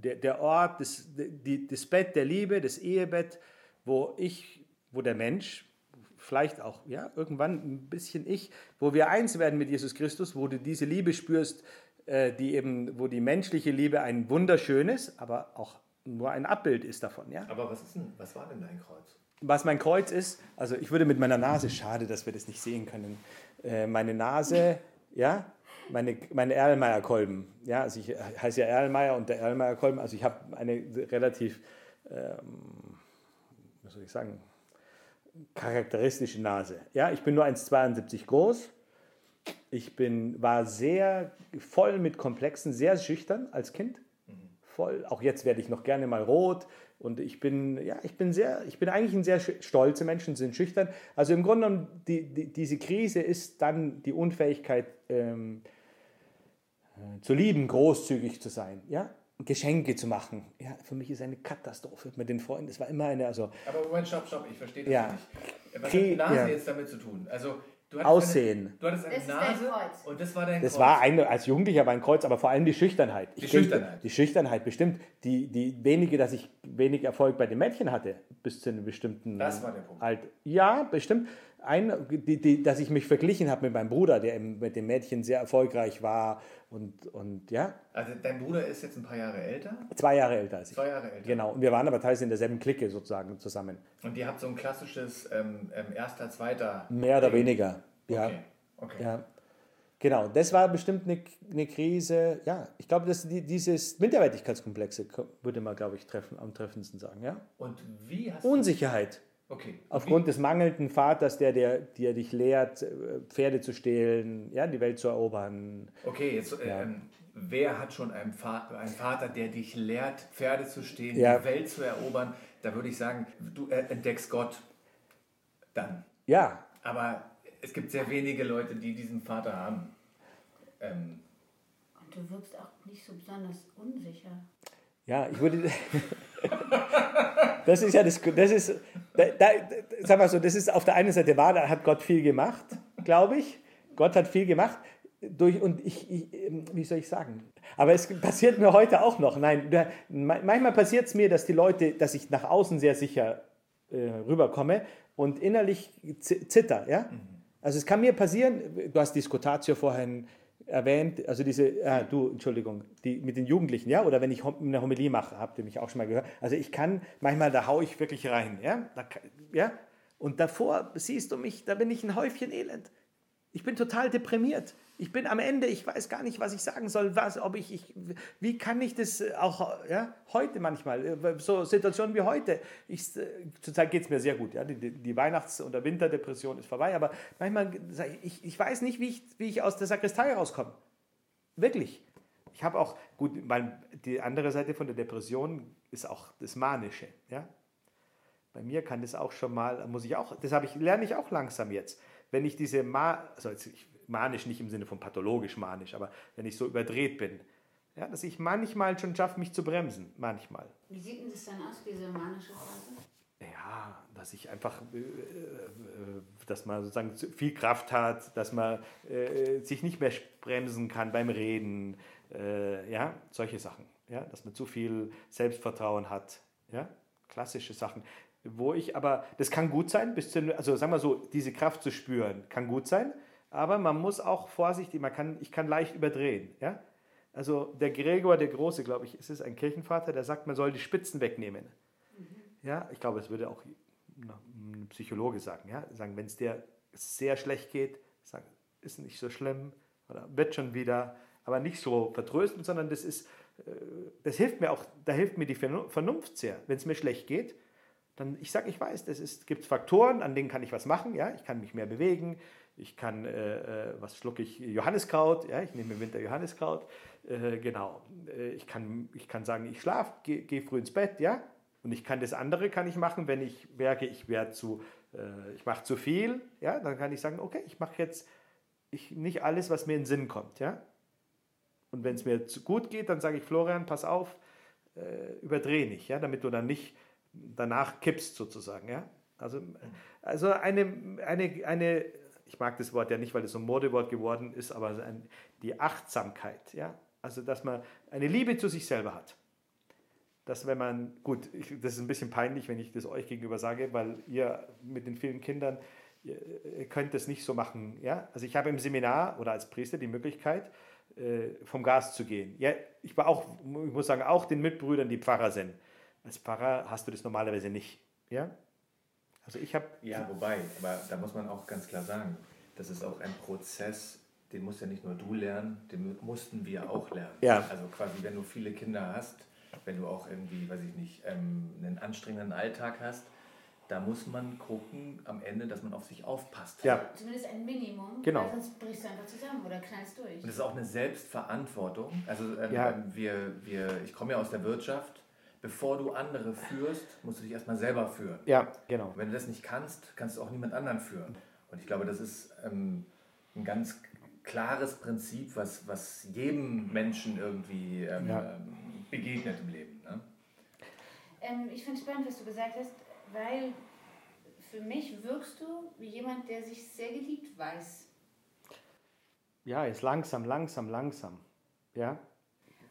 der, der Ort, das, die, das Bett der Liebe, das Ehebett, wo ich, wo der Mensch, vielleicht auch ja, irgendwann ein bisschen ich, wo wir eins werden mit Jesus Christus, wo du diese Liebe spürst, äh, die eben, wo die menschliche Liebe ein wunderschönes, aber auch nur ein Abbild ist davon. Ja? Aber was, ist denn, was war denn dein Kreuz? Was mein Kreuz ist, also ich würde mit meiner Nase, schade, dass wir das nicht sehen können, äh, meine Nase, ja, meine, meine Erlmeyer-Kolben. Ja, also ich heiße ja Erlmeyer und der Erlmeyer-Kolben, also ich habe eine relativ, ähm, was soll ich sagen, charakteristische Nase. Ja, ich bin nur 1,72 groß. Ich bin, war sehr voll mit Komplexen, sehr schüchtern als Kind. Voll. Auch jetzt werde ich noch gerne mal rot. Und ich bin, ja, ich bin sehr, ich bin eigentlich ein sehr stolzer Mensch und sind schüchtern. Also im Grunde genommen, die, die, diese Krise ist dann die Unfähigkeit, ähm, äh, zu lieben, großzügig zu sein, ja, Geschenke zu machen. Ja, für mich ist eine Katastrophe mit den Freunden. Das war immer eine, also. Aber Moment, stopp, stopp, ich verstehe das ja. nicht. Was hat die Nase ja. jetzt damit zu tun? Also Du Aussehen. Eine, du hattest eine Nase und das war dein das Kreuz. Das war eine, als Jugendlicher war ein Kreuz, aber vor allem die Schüchternheit. Die ich Schüchternheit. Denke, die Schüchternheit, bestimmt. Die, die wenige, dass ich wenig Erfolg bei den Mädchen hatte, bis zu einem bestimmten Das war der Punkt. Alter. Ja, bestimmt ein, die, die, dass ich mich verglichen habe mit meinem Bruder, der mit dem Mädchen sehr erfolgreich war und, und ja. Also dein Bruder ist jetzt ein paar Jahre älter? Zwei Jahre älter als ich. Zwei Jahre älter. Genau. Und wir waren aber teilweise in derselben Clique sozusagen zusammen. Und ihr habt so ein klassisches ähm, ähm erster, zweiter. Mehr oder weniger. Ja. Okay. okay. Ja. Genau, das war bestimmt eine, eine Krise. Ja, ich glaube, dass die, dieses Minderwertigkeitskomplexe würde man, glaube ich, treffen, am treffendsten sagen. Ja? Und wie hast Unsicherheit. Okay. Aufgrund des mangelnden Vaters, der, der, der dich lehrt, äh, Pferde zu stehlen, ja, die Welt zu erobern. Okay, jetzt, ja. ähm, wer hat schon einen Vater, einen Vater, der dich lehrt, Pferde zu stehlen, ja. die Welt zu erobern? Da würde ich sagen, du äh, entdeckst Gott dann. Ja. Aber es gibt sehr wenige Leute, die diesen Vater haben. Ähm, Und du wirkst auch nicht so besonders unsicher. Ja, ich würde. das ist ja das. Das ist, da, da, sag mal so, das ist auf der einen Seite wahr, da hat Gott viel gemacht, glaube ich. Gott hat viel gemacht. Durch, und ich, ich, wie soll ich sagen? Aber es passiert mir heute auch noch. Nein, manchmal passiert es mir, dass die Leute, dass ich nach außen sehr sicher äh, rüberkomme und innerlich zitter. Ja? Also es kann mir passieren, du hast Discotatio vorhin erwähnt, also diese, ah, du, Entschuldigung, die mit den Jugendlichen, ja, oder wenn ich eine Homilie mache, habt ihr mich auch schon mal gehört. Also ich kann, manchmal, da haue ich wirklich rein, ja, da, ja. Und davor siehst du mich, da bin ich ein Häufchen Elend. Ich bin total deprimiert. Ich bin am Ende, ich weiß gar nicht, was ich sagen soll, was, ob ich, ich wie kann ich das auch ja, heute manchmal, so Situationen wie heute. Ich, zurzeit geht es mir sehr gut, ja, die, die Weihnachts- oder Winterdepression ist vorbei, aber manchmal, ich, ich weiß nicht, wie ich, wie ich aus der Sakristei rauskomme. Wirklich. Ich habe auch, gut, weil die andere Seite von der Depression ist auch das Manische, ja. Bei mir kann das auch schon mal, muss ich auch, das ich, lerne ich auch langsam jetzt wenn ich diese, Ma also ich, manisch nicht im Sinne von pathologisch manisch, aber wenn ich so überdreht bin, ja, dass ich manchmal schon schaffe, mich zu bremsen, manchmal. Wie sieht denn das dann aus, diese manische Phase? Ja, dass ich einfach, äh, äh, dass man sozusagen viel Kraft hat, dass man äh, sich nicht mehr bremsen kann beim Reden, äh, ja, solche Sachen. Ja, dass man zu viel Selbstvertrauen hat, ja, klassische Sachen. Wo ich aber, das kann gut sein, bis zu, also sagen wir so, diese Kraft zu spüren, kann gut sein, aber man muss auch vorsichtig, man kann, ich kann leicht überdrehen, ja. Also der Gregor der Große, glaube ich, ist es ein Kirchenvater, der sagt, man soll die Spitzen wegnehmen. Mhm. Ja, ich glaube, es würde auch ein Psychologe sagen, ja, sagen, wenn es dir sehr schlecht geht, sagen, ist nicht so schlimm oder wird schon wieder, aber nicht so vertrösten, sondern das ist, äh, das hilft mir auch, da hilft mir die Vernunft sehr. Wenn es mir schlecht geht, dann, ich sage, ich weiß, es gibt Faktoren, an denen kann ich was machen, ja, ich kann mich mehr bewegen, ich kann, äh, äh was schlucke ich, Johanniskraut, ja, ich nehme im Winter Johanniskraut, äh, genau, äh, ich, kann, ich kann sagen, ich schlafe, gehe geh früh ins Bett, ja, und ich kann das andere kann ich machen, wenn ich merke, ich werde zu, äh, ich mache zu viel, ja, dann kann ich sagen, okay, ich mache jetzt ich, nicht alles, was mir in den Sinn kommt, ja, und wenn es mir gut geht, dann sage ich, Florian, pass auf, äh, überdreh nicht, ja, damit du dann nicht danach kippst sozusagen, ja. Also, also eine, eine, eine, ich mag das Wort ja nicht, weil es so ein Modewort geworden ist, aber die Achtsamkeit, ja. Also, dass man eine Liebe zu sich selber hat. Dass wenn man, gut, ich, das ist ein bisschen peinlich, wenn ich das euch gegenüber sage, weil ihr mit den vielen Kindern, ihr könnt das nicht so machen, ja. Also ich habe im Seminar oder als Priester die Möglichkeit, äh, vom Gas zu gehen. Ja, ich war auch, ich muss sagen, auch den Mitbrüdern, die Pfarrer sind. Als Pfarrer hast du das normalerweise nicht. Ja? Also ich habe. Ja, wobei, aber da muss man auch ganz klar sagen, das ist auch ein Prozess, den musst ja nicht nur du lernen, den mussten wir auch lernen. Ja. Also quasi, wenn du viele Kinder hast, wenn du auch irgendwie, weiß ich nicht, ähm, einen anstrengenden Alltag hast, da muss man gucken am Ende, dass man auf sich aufpasst. Ja. Zumindest ein Minimum, genau. weil sonst brichst du einfach zusammen oder knallst durch. Und das ist auch eine Selbstverantwortung. Also ähm, ja. wir, wir, ich komme ja aus der Wirtschaft bevor du andere führst, musst du dich erstmal selber führen. Ja, genau. wenn du das nicht kannst, kannst du auch niemand anderen führen. Und ich glaube, das ist ähm, ein ganz klares Prinzip, was, was jedem Menschen irgendwie ähm, ja. Begegnet im Leben. Ne? Ähm, ich finde es spannend, was du gesagt hast, weil für mich wirkst du wie jemand, der sich sehr geliebt weiß. Ja, ist langsam, langsam, langsam. Ja.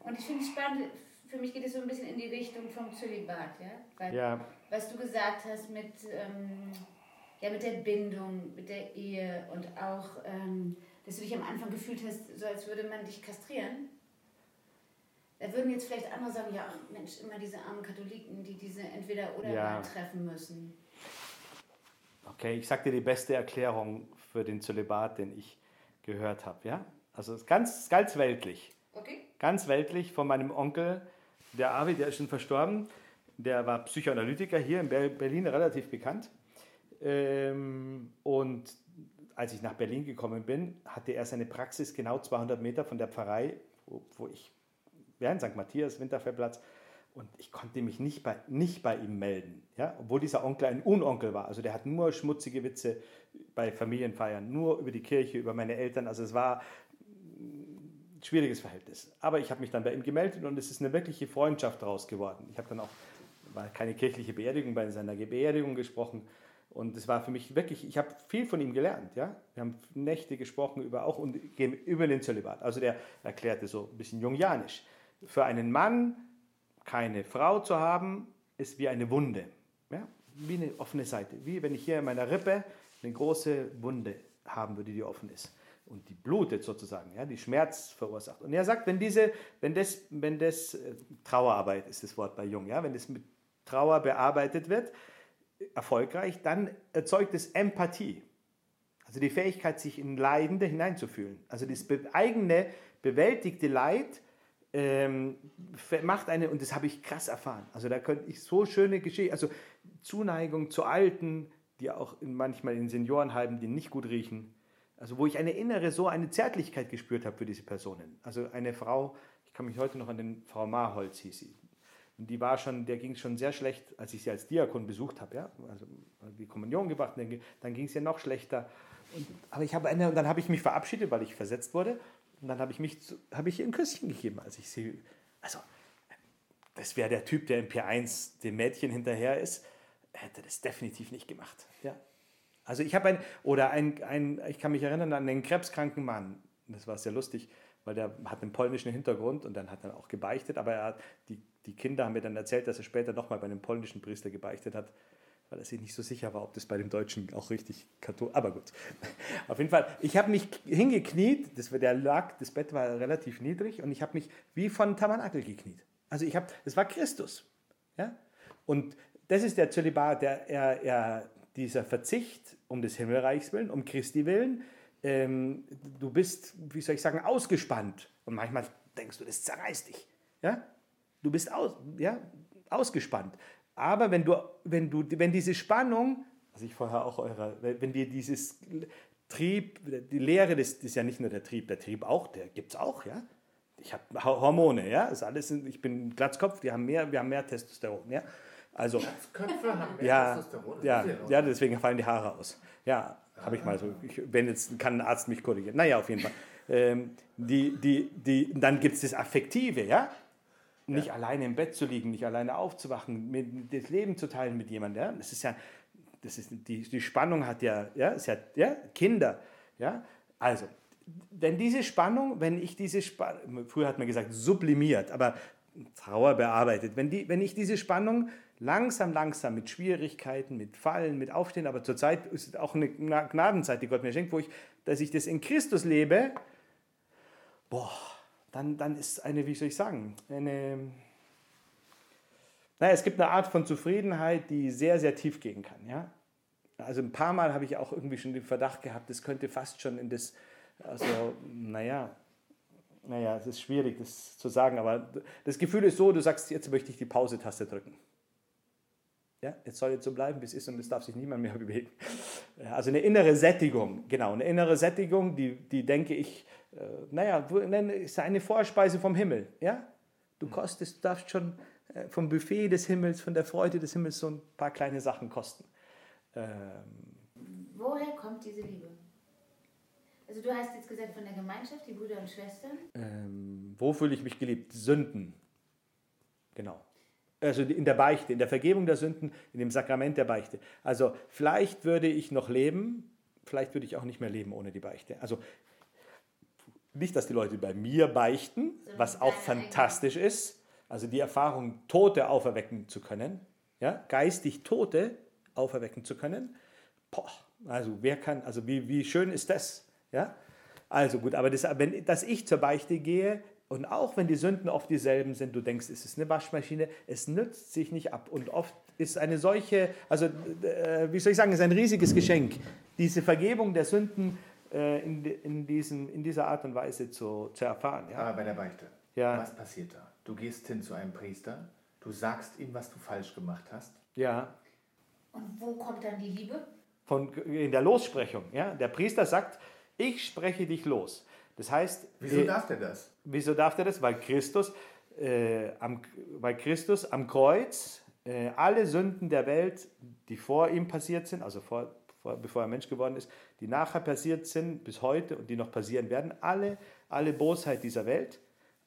Und ich finde es spannend, für mich geht es so ein bisschen in die Richtung vom Zölibat, ja? Weil, ja. Was du gesagt hast mit, ähm, ja, mit der Bindung, mit der Ehe und auch, ähm, dass du dich am Anfang gefühlt hast, so als würde man dich kastrieren. Da würden jetzt vielleicht andere sagen, ja, ach, Mensch, immer diese armen Katholiken, die diese entweder oder ja. treffen müssen. Okay, ich sag dir die beste Erklärung für den Zölibat, den ich gehört habe. Ja? Also ganz, ganz weltlich. Okay. Ganz weltlich von meinem Onkel, der Avi, der ist schon verstorben, der war Psychoanalytiker hier in Berlin relativ bekannt. Ähm, und als ich nach Berlin gekommen bin, hatte er seine Praxis genau 200 Meter von der Pfarrei, wo, ich, ja, in St. Matthias, Winterfeldplatz, und ich konnte mich nicht bei, nicht bei ihm melden, ja? obwohl dieser Onkel ein Unonkel war. Also der hat nur schmutzige Witze bei Familienfeiern, nur über die Kirche, über meine Eltern. Also es war schwieriges Verhältnis. Aber ich habe mich dann bei ihm gemeldet und es ist eine wirkliche Freundschaft daraus geworden. Ich habe dann auch, war keine kirchliche Beerdigung, bei seiner Beerdigung gesprochen. Und es war für mich wirklich, ich habe viel von ihm gelernt. Ja? Wir haben Nächte gesprochen über auch und über den Zölibat. Also der erklärte so ein bisschen jungianisch. Für einen Mann keine Frau zu haben, ist wie eine Wunde. Ja? Wie eine offene Seite. Wie wenn ich hier in meiner Rippe eine große Wunde haben würde, die offen ist und die blutet sozusagen, ja, die Schmerz verursacht. Und er sagt, wenn diese, wenn das, wenn das äh, Trauerarbeit ist das Wort bei Jung, ja, wenn das mit Trauer bearbeitet wird, erfolgreich, dann erzeugt es Empathie. Also die Fähigkeit, sich in Leidende hineinzufühlen. Also das eigene bewältigte Leid ähm, macht eine, und das habe ich krass erfahren. Also da könnte ich so schöne Geschichten, also Zuneigung zu Alten, die auch manchmal in Seniorenheimen, die nicht gut riechen, also wo ich eine innere, so eine Zärtlichkeit gespürt habe für diese Personen. Also eine Frau, ich kann mich heute noch an den Frau Marholz hieß sie. Und die war schon, der ging es schon sehr schlecht, als ich sie als Diakon besucht habe. Ja? Also die Kommunion gebracht, dann ging es ihr noch schlechter. Und, aber ich habe eine, und dann habe ich mich verabschiedet, weil ich versetzt wurde. Und dann habe ich mich, habe ich ihr ein Küsschen gegeben, als ich sie, also das wäre der Typ, der im P1 dem Mädchen hinterher ist, hätte das definitiv nicht gemacht. Ja. Also ich habe ein, oder ein, ein, ich kann mich erinnern an einen krebskranken Mann, das war sehr lustig, weil der hat einen polnischen Hintergrund und dann hat er auch gebeichtet, aber er, die, die Kinder haben mir dann erzählt, dass er später nochmal bei einem polnischen Priester gebeichtet hat, weil er sich nicht so sicher war, ob das bei dem Deutschen auch richtig katholisch Aber gut. Auf jeden Fall, ich habe mich hingekniet, das, der lag, das Bett war relativ niedrig und ich habe mich wie von Tabernakel gekniet. Also ich habe, das war Christus. Ja? Und das ist der Zölibat, der, er, er, dieser Verzicht um des Himmelreichs willen, um Christi willen. Ähm, du bist, wie soll ich sagen, ausgespannt. Und manchmal denkst du, das zerreißt dich. Ja? Du bist aus, ja, ausgespannt. Aber wenn du, wenn du, wenn diese Spannung, also ich vorher auch eure, wenn wir dieses Trieb, die Lehre, das, das ist ja nicht nur der Trieb, der Trieb auch, der gibt es auch, ja. Ich habe Hormone, ja, ist alles, ich bin Glatzkopf, die haben mehr, wir haben mehr Testosteron, ja. Also, Glatzköpfe haben mehr ja, Testosteron. Ja, ja, deswegen fallen die Haare aus. Ja, habe ich mal so. Ich, wenn jetzt kann ein Arzt mich korrigieren. Naja, auf jeden Fall. Ähm, die, die, die, dann gibt es das Affektive, ja. Nicht ja. alleine im Bett zu liegen, nicht alleine aufzuwachen, mit, das Leben zu teilen mit jemandem. Ja? Das ist ja, das ist, die, die Spannung hat ja, ja, ist ja, ja, Kinder. Ja? Also, wenn diese Spannung, wenn ich diese Spannung, früher hat man gesagt sublimiert, aber Trauer bearbeitet, wenn, die, wenn ich diese Spannung langsam, langsam mit Schwierigkeiten, mit Fallen, mit Aufstehen, aber zurzeit ist es auch eine Gnadenzeit, die Gott mir schenkt, wo ich, dass ich das in Christus lebe, boah, dann, dann ist eine, wie soll ich sagen, eine, naja, es gibt eine Art von Zufriedenheit, die sehr, sehr tief gehen kann. Ja? Also ein paar Mal habe ich auch irgendwie schon den Verdacht gehabt, das könnte fast schon in das, also naja, naja, es ist schwierig, das zu sagen, aber das Gefühl ist so, du sagst, jetzt möchte ich die Pause-Taste drücken. Ja, es soll jetzt so bleiben, wie es ist und es darf sich niemand mehr bewegen. Also eine innere Sättigung, genau, eine innere Sättigung, die, die denke ich, äh, naja, ist eine Vorspeise vom Himmel. Ja? Du kostest, du darfst schon äh, vom Buffet des Himmels, von der Freude des Himmels so ein paar kleine Sachen kosten. Ähm, Woher kommt diese Liebe? Also du hast jetzt gesagt von der Gemeinschaft, die Brüder und Schwestern. Ähm, wo fühle ich mich geliebt? Sünden. Genau. Also in der Beichte, in der Vergebung der Sünden, in dem Sakrament der Beichte. Also vielleicht würde ich noch leben, vielleicht würde ich auch nicht mehr leben ohne die Beichte. Also nicht, dass die Leute bei mir beichten, so was auch fantastisch ist. Also die Erfahrung, Tote auferwecken zu können, ja, geistig Tote auferwecken zu können. Boah, also wer kann, also wie, wie schön ist das? Ja? Also gut, aber das, wenn, dass ich zur Beichte gehe, und auch wenn die Sünden oft dieselben sind, du denkst, es ist eine Waschmaschine, es nützt sich nicht ab. Und oft ist eine solche, also äh, wie soll ich sagen, ist ein riesiges Geschenk, diese Vergebung der Sünden äh, in, in, diesen, in dieser Art und Weise zu, zu erfahren. Ja? Aber bei der Beichte, ja. was passiert da? Du gehst hin zu einem Priester, du sagst ihm, was du falsch gemacht hast. Ja. Und wo kommt dann die Liebe? Von, in der Lossprechung. Ja? Der Priester sagt, ich spreche dich los. Das heißt. Wieso äh, darf der das? Wieso darf der das? Weil Christus, äh, am, weil Christus am Kreuz äh, alle Sünden der Welt, die vor ihm passiert sind, also vor, vor, bevor er Mensch geworden ist, die nachher passiert sind, bis heute und die noch passieren werden, alle, alle Bosheit dieser Welt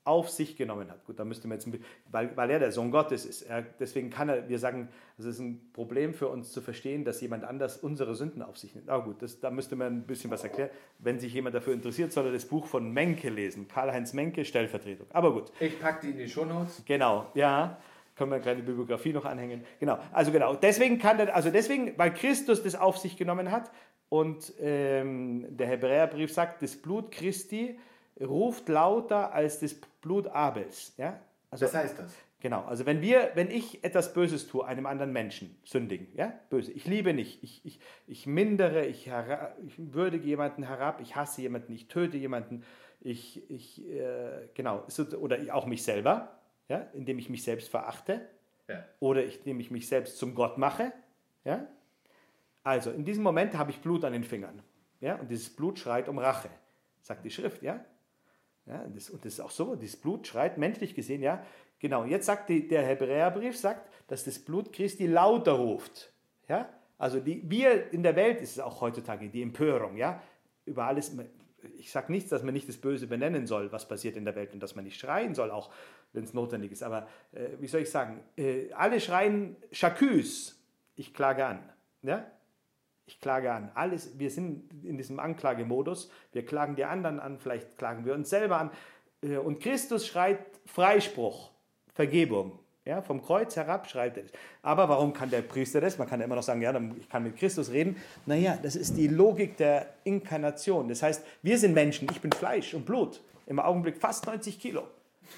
auf sich genommen hat. Gut, da müsste man jetzt, weil, weil er der Sohn Gottes ist. Er, deswegen kann er, wir sagen, es ist ein Problem für uns zu verstehen, dass jemand anders unsere Sünden auf sich nimmt. Aber gut, das, da müsste man ein bisschen was erklären. Wenn sich jemand dafür interessiert, soll er das Buch von Menke lesen. Karl-Heinz Menke, Stellvertretung. Aber gut. Ich packe die in die Shownotes. Genau, ja. Können wir eine kleine Bibliografie noch anhängen. Genau, also genau. Deswegen kann er, also deswegen, weil Christus das auf sich genommen hat und ähm, der Hebräerbrief sagt, das Blut Christi ruft lauter als das Blut Abels. Ja? Also, Was heißt das? Genau, also wenn wir, wenn ich etwas Böses tue, einem anderen Menschen, sündigen, ja, böse, ich liebe nicht, ich, ich, ich mindere, ich, ich würdige jemanden herab, ich hasse jemanden, ich töte jemanden, ich, ich äh, genau, oder auch mich selber, ja, indem ich mich selbst verachte, ja. oder ich, indem ich mich selbst zum Gott mache, ja. Also in diesem Moment habe ich Blut an den Fingern, ja, und dieses Blut schreit um Rache, sagt die Schrift, ja. Ja, das, und das ist auch so, das Blut schreit menschlich gesehen, ja. Genau, jetzt sagt die, der Hebräerbrief, sagt, dass das Blut Christi lauter ruft, ja, Also die, wir in der Welt ist es auch heutzutage die Empörung, ja, über alles. Ich sage nichts, dass man nicht das Böse benennen soll, was passiert in der Welt und dass man nicht schreien soll, auch wenn es notwendig ist. Aber äh, wie soll ich sagen, äh, alle schreien Chacus, ich klage an. Ja? Ich klage an. Alles, wir sind in diesem Anklagemodus. Wir klagen die anderen an, vielleicht klagen wir uns selber an. Äh, und Christus schreit Freispruch, Vergebung. Ja, vom Kreuz herab schreibt er das. Aber warum kann der Priester das? Man kann ja immer noch sagen, ja, ich kann mit Christus reden. Naja, das ist die Logik der Inkarnation. Das heißt, wir sind Menschen, ich bin Fleisch und Blut. Im Augenblick fast 90 Kilo.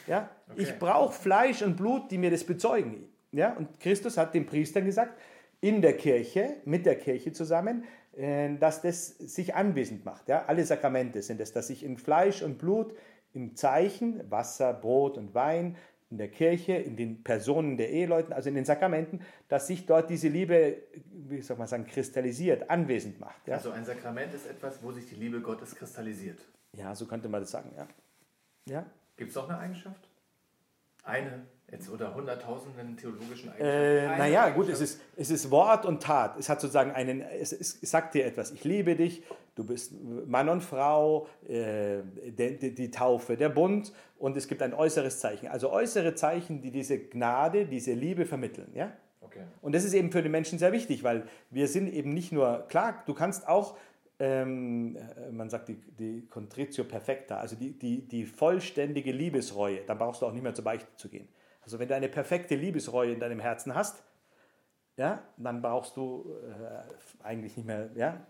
Ja? Okay. Ich brauche Fleisch und Blut, die mir das bezeugen. Ja? Und Christus hat den Priestern gesagt, in der Kirche, mit der Kirche zusammen, äh, dass das sich anwesend macht. Ja? Alle Sakramente sind es, dass sich in Fleisch und Blut, im Zeichen, Wasser, Brot und Wein, in der Kirche, in den Personen der Eheleuten, also in den Sakramenten, dass sich dort diese Liebe, wie soll man sagen, kristallisiert, anwesend macht. Ja? Also ein Sakrament ist etwas, wo sich die Liebe Gottes kristallisiert. Ja, so könnte man das sagen, ja. ja? Gibt es auch eine Eigenschaft? Eine jetzt oder hunderttausenden theologischen Eigenschaften? Äh, naja, gut, es ist, es ist Wort und Tat. Es hat sozusagen einen, es, es sagt dir etwas. Ich liebe dich, du bist Mann und Frau, äh, die, die, Taufe, der Bund und es gibt ein äußeres Zeichen. Also äußere Zeichen, die diese Gnade, diese Liebe vermitteln. Ja? Okay. Und das ist eben für die Menschen sehr wichtig, weil wir sind eben nicht nur, klar, du kannst auch ähm, äh, man sagt die, die Contritio Perfecta, also die, die, die vollständige Liebesreue, dann brauchst du auch nicht mehr zur Beichte zu gehen. Also wenn du eine perfekte Liebesreue in deinem Herzen hast, ja, dann brauchst du äh, eigentlich nicht mehr, ja.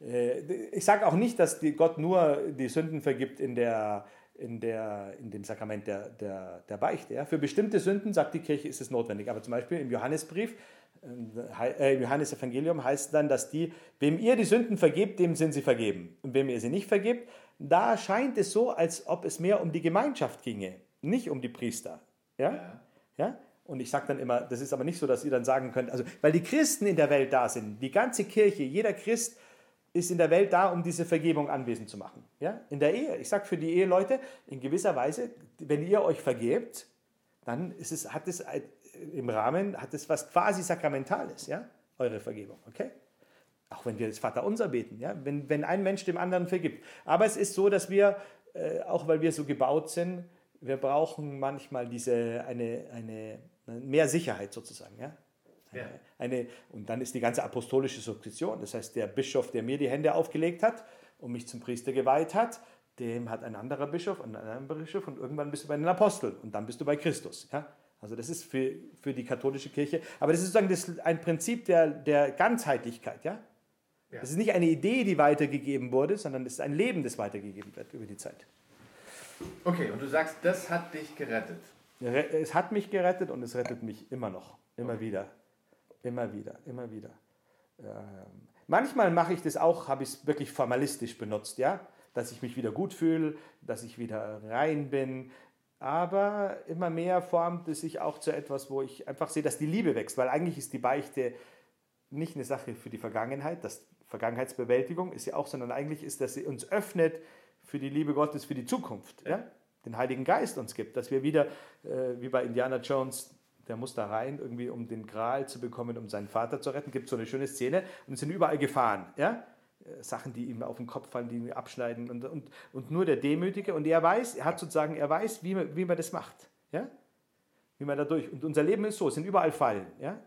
Äh, ich sage auch nicht, dass Gott nur die Sünden vergibt in, der, in, der, in dem Sakrament der, der, der Beichte. Ja. Für bestimmte Sünden, sagt die Kirche, ist es notwendig. Aber zum Beispiel im Johannesbrief, äh, im Johannes Evangelium heißt dann, dass die, wem ihr die Sünden vergebt, dem sind sie vergeben. Und wem ihr sie nicht vergebt, da scheint es so, als ob es mehr um die Gemeinschaft ginge, nicht um die Priester. Ja? ja. ja? Und ich sage dann immer, das ist aber nicht so, dass ihr dann sagen könnt, also, weil die Christen in der Welt da sind, die ganze Kirche, jeder Christ ist in der Welt da, um diese Vergebung anwesend zu machen. Ja? In der Ehe. Ich sage für die Eheleute, in gewisser Weise, wenn ihr euch vergebt, dann ist es, hat es im Rahmen, hat es was quasi Sakramentales, ja? eure Vergebung. Okay? Auch wenn wir das Vaterunser beten, ja? wenn, wenn ein Mensch dem anderen vergibt. Aber es ist so, dass wir, äh, auch weil wir so gebaut sind, wir brauchen manchmal diese, eine, eine, mehr Sicherheit sozusagen. Ja? Ja. Eine, und dann ist die ganze apostolische Sukzession. Das heißt, der Bischof, der mir die Hände aufgelegt hat und mich zum Priester geweiht hat, dem hat ein anderer Bischof und ein anderer Bischof und irgendwann bist du bei den Aposteln und dann bist du bei Christus. Ja? Also das ist für, für die katholische Kirche. Aber das ist sozusagen das, ein Prinzip der, der Ganzheitlichkeit. Ja? ja? Das ist nicht eine Idee, die weitergegeben wurde, sondern es ist ein Leben, das weitergegeben wird über die Zeit. Okay, und du sagst, das hat dich gerettet. Es hat mich gerettet und es rettet mich immer noch, immer okay. wieder, immer wieder, immer wieder. Ähm, manchmal mache ich das auch, habe ich es wirklich formalistisch benutzt, ja, dass ich mich wieder gut fühle, dass ich wieder rein bin. Aber immer mehr formt es sich auch zu etwas, wo ich einfach sehe, dass die Liebe wächst, weil eigentlich ist die Beichte nicht eine Sache für die Vergangenheit, das Vergangenheitsbewältigung ist ja auch, sondern eigentlich ist, dass sie uns öffnet für die Liebe Gottes für die Zukunft. Ja? Den Heiligen Geist uns gibt, dass wir wieder, äh, wie bei Indiana Jones, der muss da rein, irgendwie um den Gral zu bekommen, um seinen Vater zu retten. Gibt so eine schöne Szene und sind überall gefahren. Ja? Äh, Sachen, die ihm auf den Kopf fallen, die ihn abschneiden und, und, und nur der Demütige. Und er weiß, er hat sozusagen, er weiß, wie man, wie man das macht. Ja? Wie man da durch. Und unser Leben ist so, es sind überall Fallen. Ja?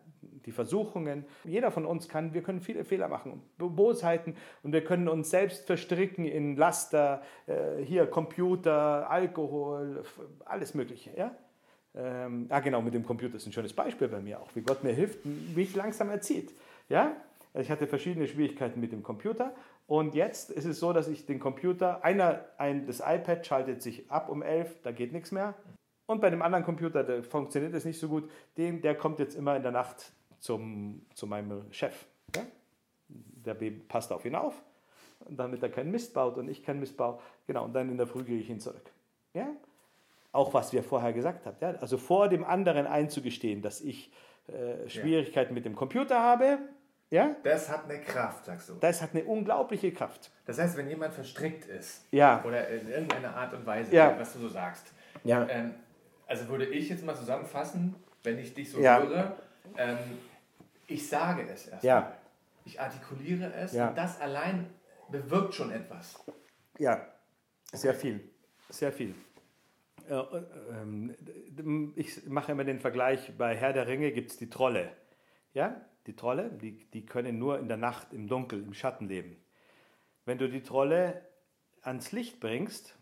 Die Versuchungen. Jeder von uns kann, wir können viele Fehler machen, Bosheiten und wir können uns selbst verstricken in Laster, äh, hier Computer, Alkohol, alles Mögliche. Ja? Ähm, ah, genau, mit dem Computer ist ein schönes Beispiel bei mir auch, wie Gott mir hilft, mich langsam erzieht. Ja? Ich hatte verschiedene Schwierigkeiten mit dem Computer und jetzt ist es so, dass ich den Computer, einer, ein, das iPad schaltet sich ab um 11, da geht nichts mehr. Und bei dem anderen Computer, der funktioniert das nicht so gut, den, der kommt jetzt immer in der Nacht zum, zu meinem Chef. Ja? Der passt auf ihn auf, damit er keinen Mist baut und ich keinen Mist baue. Genau, und dann in der Früh gehe ich ihn zurück. Ja? Auch was wir vorher gesagt haben. Ja? Also vor dem anderen einzugestehen, dass ich äh, Schwierigkeiten ja. mit dem Computer habe. Ja? Das hat eine Kraft, sagst du. Das hat eine unglaubliche Kraft. Das heißt, wenn jemand verstrickt ist ja. oder in irgendeiner Art und Weise, ja. was du so sagst, ja. Ähm, also würde ich jetzt mal zusammenfassen, wenn ich dich so ja. höre, ähm, ich sage es erst ja. Ich artikuliere es Ja. und das allein bewirkt schon etwas. Ja, sehr viel. Sehr viel. Äh, ähm, Ich mache immer den Vergleich, bei Herr der Ringe gibt es die Trolle. Ja, die Trolle, die, die können nur in der Nacht, im Dunkel, im Schatten leben. Wenn du die Trolle ans Licht bringst,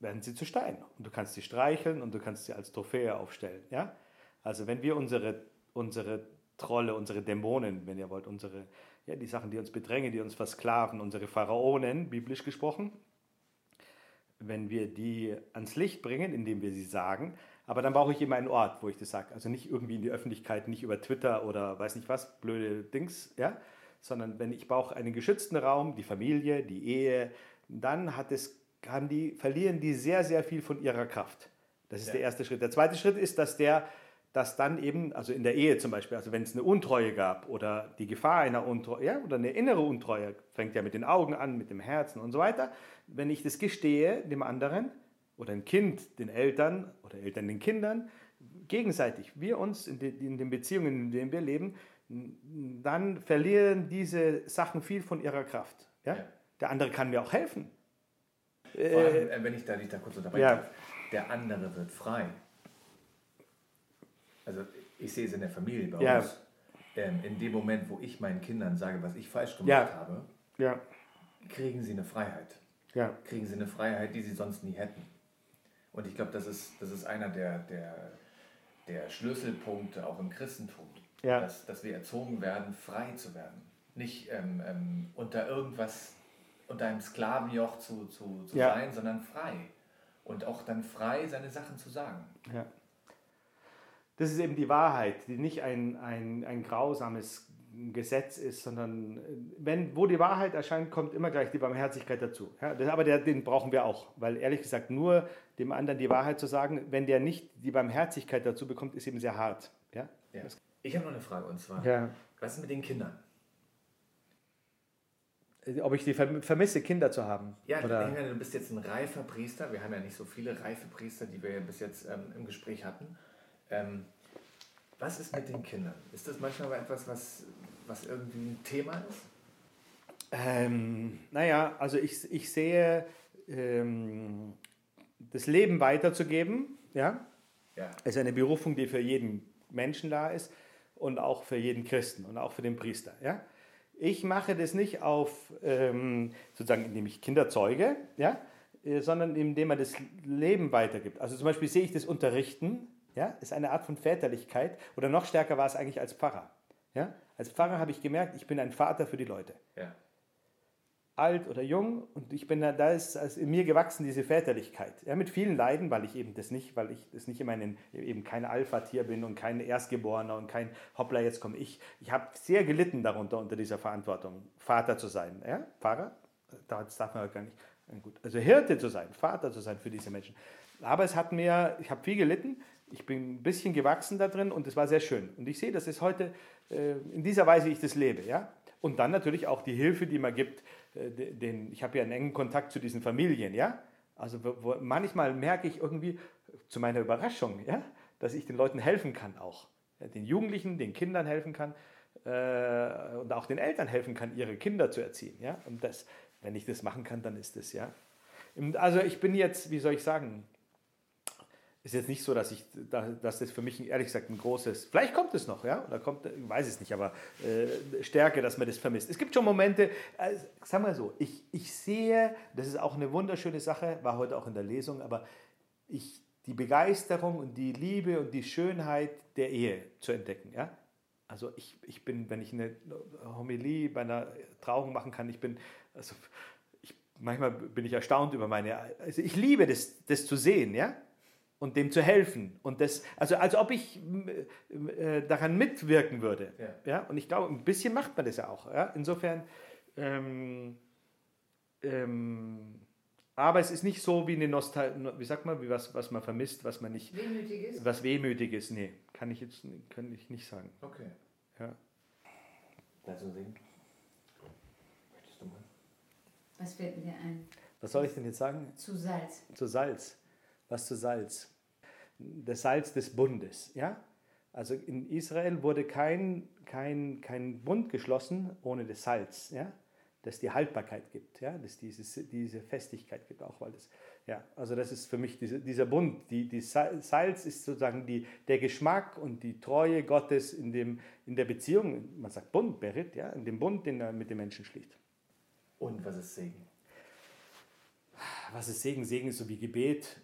werden sie zu Stein. Und du kannst sie streicheln und du kannst sie als Trophäe aufstellen. Ja? Also wenn wir unsere, unsere Trolle, unsere Dämonen, wenn ihr wollt, unsere, ja, die Sachen, die uns bedrängen, die uns versklaven, unsere Pharaonen, biblisch gesprochen, wenn wir die ans Licht bringen, indem wir sie sagen, aber dann brauche ich immer einen Ort, wo ich das sage. Also nicht irgendwie in die Öffentlichkeit, nicht über Twitter oder weiß nicht was, blöde Dings, ja, sondern wenn ich brauche einen geschützten Raum, die Familie, die Ehe, dann hat es, haben die, verlieren die sehr, sehr viel von ihrer Kraft. Das ist Ja. der erste Schritt. Der zweite Schritt ist, dass der, dass dann eben, also in der Ehe zum Beispiel, also wenn es eine Untreue gab oder die Gefahr einer Untreue, ja, oder eine innere Untreue, fängt ja mit den Augen an, mit dem Herzen und so weiter. Wenn ich das gestehe dem anderen oder ein Kind den Eltern oder Eltern den Kindern, gegenseitig, wir uns in, de, in den Beziehungen, in denen wir leben, dann verlieren diese Sachen viel von ihrer Kraft. Ja? Ja. Der andere kann mir auch helfen. Vor allem, äh, wenn ich da, dich da kurz unterbrechen ja. darf, der andere wird frei. Also ich sehe es in der Familie bei Ja. uns. Ähm, in dem Moment, wo ich meinen Kindern sage, was ich falsch gemacht Ja. habe, Ja, kriegen sie eine Freiheit. ja, Kriegen sie eine Freiheit, die sie sonst nie hätten. Und ich glaube, das ist, das ist einer der, der, der Schlüsselpunkte auch im Christentum. Dass, dass wir erzogen werden, frei zu werden. Nicht ähm, ähm, unter irgendwas, unter einem Sklavenjoch zu, zu, zu Ja. sein, sondern frei. Und auch dann frei, seine Sachen zu sagen. ja. Das ist eben die Wahrheit, die nicht ein, ein, ein grausames Gesetz ist, sondern äh, wenn, wo die Wahrheit erscheint, kommt immer gleich die Barmherzigkeit dazu. Ja, das, aber der, den brauchen wir auch, weil ehrlich gesagt, nur dem anderen die Wahrheit zu sagen, wenn der nicht die Barmherzigkeit dazu bekommt, ist eben sehr hart. Ja? Ja. Ich habe noch eine Frage und zwar, Ja. was ist mit den Kindern? Ob ich die verm- vermisse, Kinder zu haben. Ja, Oder, Engel, du bist jetzt ein reifer Priester. Wir haben ja nicht so viele reife Priester, die wir bis jetzt ähm, im Gespräch hatten. Ähm, was ist mit den Kindern? Ist das manchmal etwas, was, was irgendwie ein Thema ist? Ähm, naja, also ich, ich sehe, ähm, das Leben weiterzugeben, ja, Ja. ist eine Berufung, die für jeden Menschen da ist und auch für jeden Christen und auch für den Priester. Ja? Ich mache das nicht auf, ähm, sozusagen, indem ich Kinder zeuge, ja? äh, sondern indem man das Leben weitergibt. Also zum Beispiel sehe ich das Unterrichten, ja? ist eine Art von Väterlichkeit oder noch stärker war es eigentlich als Pfarrer. Ja? Als Pfarrer habe ich gemerkt, ich bin ein Vater für die Leute Ja. Alt oder jung und ich bin da, da ist in mir gewachsen diese Väterlichkeit. Ja, mit vielen Leiden, weil ich eben das nicht, weil ich das nicht immer einen, eben kein Alpha-Tier bin und kein Erstgeborener und kein Hoppla, jetzt komme ich. Ich habe sehr gelitten darunter, unter dieser Verantwortung, Vater zu sein. Ja? Pfarrer, das darf man gar nicht. Gut. Also Hirte zu sein, Vater zu sein für diese Menschen. Aber es hat mir, ich habe viel gelitten, ich bin ein bisschen gewachsen da drin und es war sehr schön. Und ich sehe, dass es heute äh, in dieser Weise ich das lebe. Ja? Und dann natürlich auch die Hilfe, die man gibt. Äh, de- Den, ich habe ja einen engen Kontakt zu diesen Familien. Ja? Also wo, manchmal merke ich irgendwie zu meiner Überraschung, ja? dass ich den Leuten helfen kann auch. Ja, den Jugendlichen, den Kindern helfen kann äh, und auch den Eltern helfen kann, ihre Kinder zu erziehen. Ja? Und das, wenn ich das machen kann, dann ist es ja. Also ich bin jetzt, wie soll ich sagen, ist jetzt nicht so, dass ich, da- dass das für mich ehrlich gesagt ein großes, vielleicht kommt es noch, ja, oder kommt, ich weiß es nicht, aber äh, Stärke, dass man das vermisst. Es gibt schon Momente, äh, sag mal so, ich, ich sehe, das ist auch eine wunderschöne Sache, war heute auch in der Lesung, aber ich, die Begeisterung und die Liebe und die Schönheit der Ehe zu entdecken, ja. Also ich, ich bin, wenn ich eine Homilie bei einer Trauung machen kann, ich bin, also ich, manchmal bin ich erstaunt über meine, also ich liebe das, das zu sehen, ja und dem zu helfen. Und das, also als ob ich äh, daran mitwirken würde. Ja. Ja. Und ich glaube, ein bisschen macht man das ja auch. Ja? Insofern, ähm, ähm, aber es ist nicht so wie eine Nostalgie, wie sagt man, wie was, was man vermisst, was man nicht, Wehmütig ist. was wehmütig ist. Nee, kann ich jetzt kann ich nicht sagen. Okay. Ja. Dazu singen? Möchtest du mal? Was fällt mir ein? Was soll ich denn jetzt sagen? Zu Salz. zu Salz. Was zu Salz? Das Salz des Bundes, ja? Also in Israel wurde kein, kein, kein Bund geschlossen ohne das Salz, ja? das die Haltbarkeit gibt, ja? das dieses, diese Festigkeit gibt, auch weil das, ja, also das ist für mich diese, dieser Bund, die, die Salz ist sozusagen die, der Geschmack und die Treue Gottes in, dem, in der Beziehung, man sagt Bund, Berit, ja? in dem Bund, den er mit den Menschen schließt. Und was ist Segen? Was ist Segen? Segen ist so wie Gebet,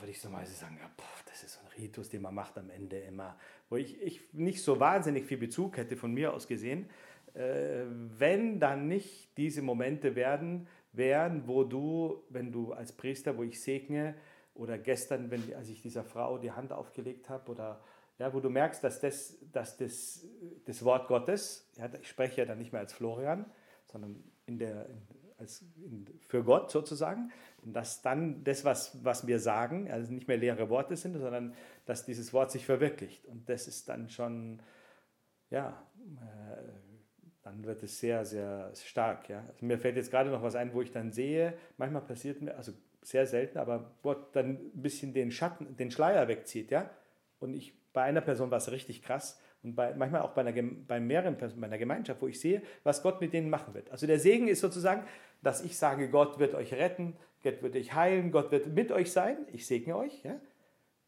würde ich so mal sagen, ja, boah, das ist so ein Ritus, den man macht am Ende immer, wo ich, ich nicht so wahnsinnig viel Bezug hätte von mir aus gesehen, äh, wenn dann nicht diese Momente werden, wären, wo du, wenn du als Priester, wo ich segne, oder gestern, wenn, als ich dieser Frau die Hand aufgelegt habe, oder ja, wo du merkst, dass das, dass das, das Wort Gottes, ja, ich spreche ja dann nicht mehr als Florian, sondern in der, in, als, für Gott sozusagen, dass dann das, was, was wir sagen, also nicht mehr leere Worte sind, sondern dass dieses Wort sich verwirklicht. Und das ist dann schon, ja, äh, dann wird es sehr, sehr stark. Ja. Also mir fällt jetzt gerade noch was ein, wo ich dann sehe, manchmal passiert mir, also sehr selten, aber Gott dann ein bisschen den Schatten, den Schleier wegzieht, ja. Und ich, bei einer Person war es richtig krass und bei, manchmal auch bei, einer, bei mehreren Personen, bei einer Gemeinschaft, wo ich sehe, was Gott mit denen machen wird. Also der Segen ist sozusagen, dass ich sage, Gott wird euch retten, Gott wird euch heilen, Gott wird mit euch sein, ich segne euch, ja.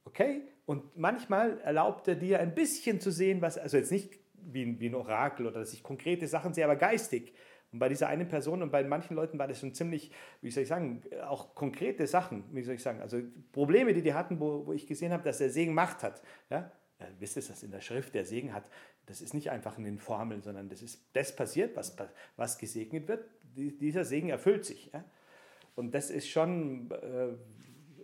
Okay? Und manchmal erlaubt er dir ein bisschen zu sehen, was, also jetzt nicht wie, wie ein Orakel oder dass ich konkrete Sachen sehe, aber geistig. Und bei dieser einen Person und bei manchen Leuten war das schon ziemlich, wie soll ich sagen, auch konkrete Sachen, wie soll ich sagen, also Probleme, die die hatten, wo, wo ich gesehen habe, dass der Segen Macht hat. Ja? Ja, wisst ihr, dass in der Schrift der Segen hat, das ist nicht einfach in den Formeln, sondern das ist das passiert, was, was gesegnet wird. Dieser Segen erfüllt sich. Ja? Und das ist schon, äh,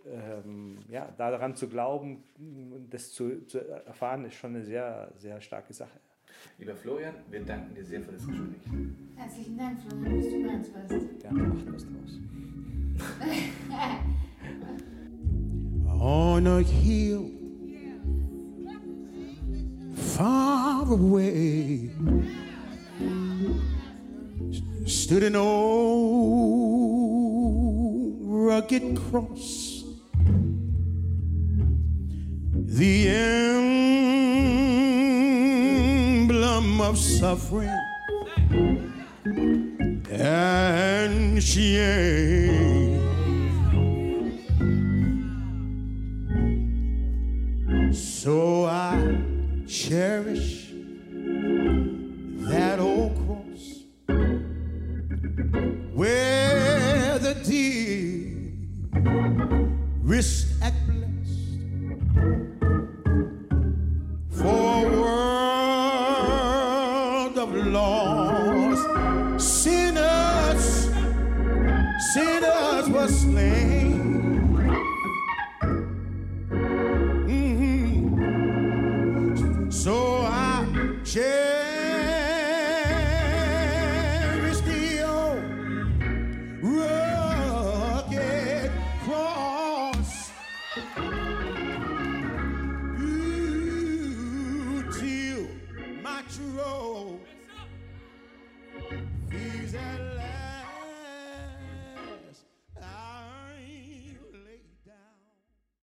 ähm, ja, daran zu glauben und das zu, zu, erfahren, ist schon eine sehr, sehr starke Sache. Lieber Florian, wir danken dir sehr für das Gespräch. Herzlichen Dank, Florian, dass du bei uns warst. Ja, macht was draus. On a hill far away stood an old rugged cross. The emblem of suffering and shame.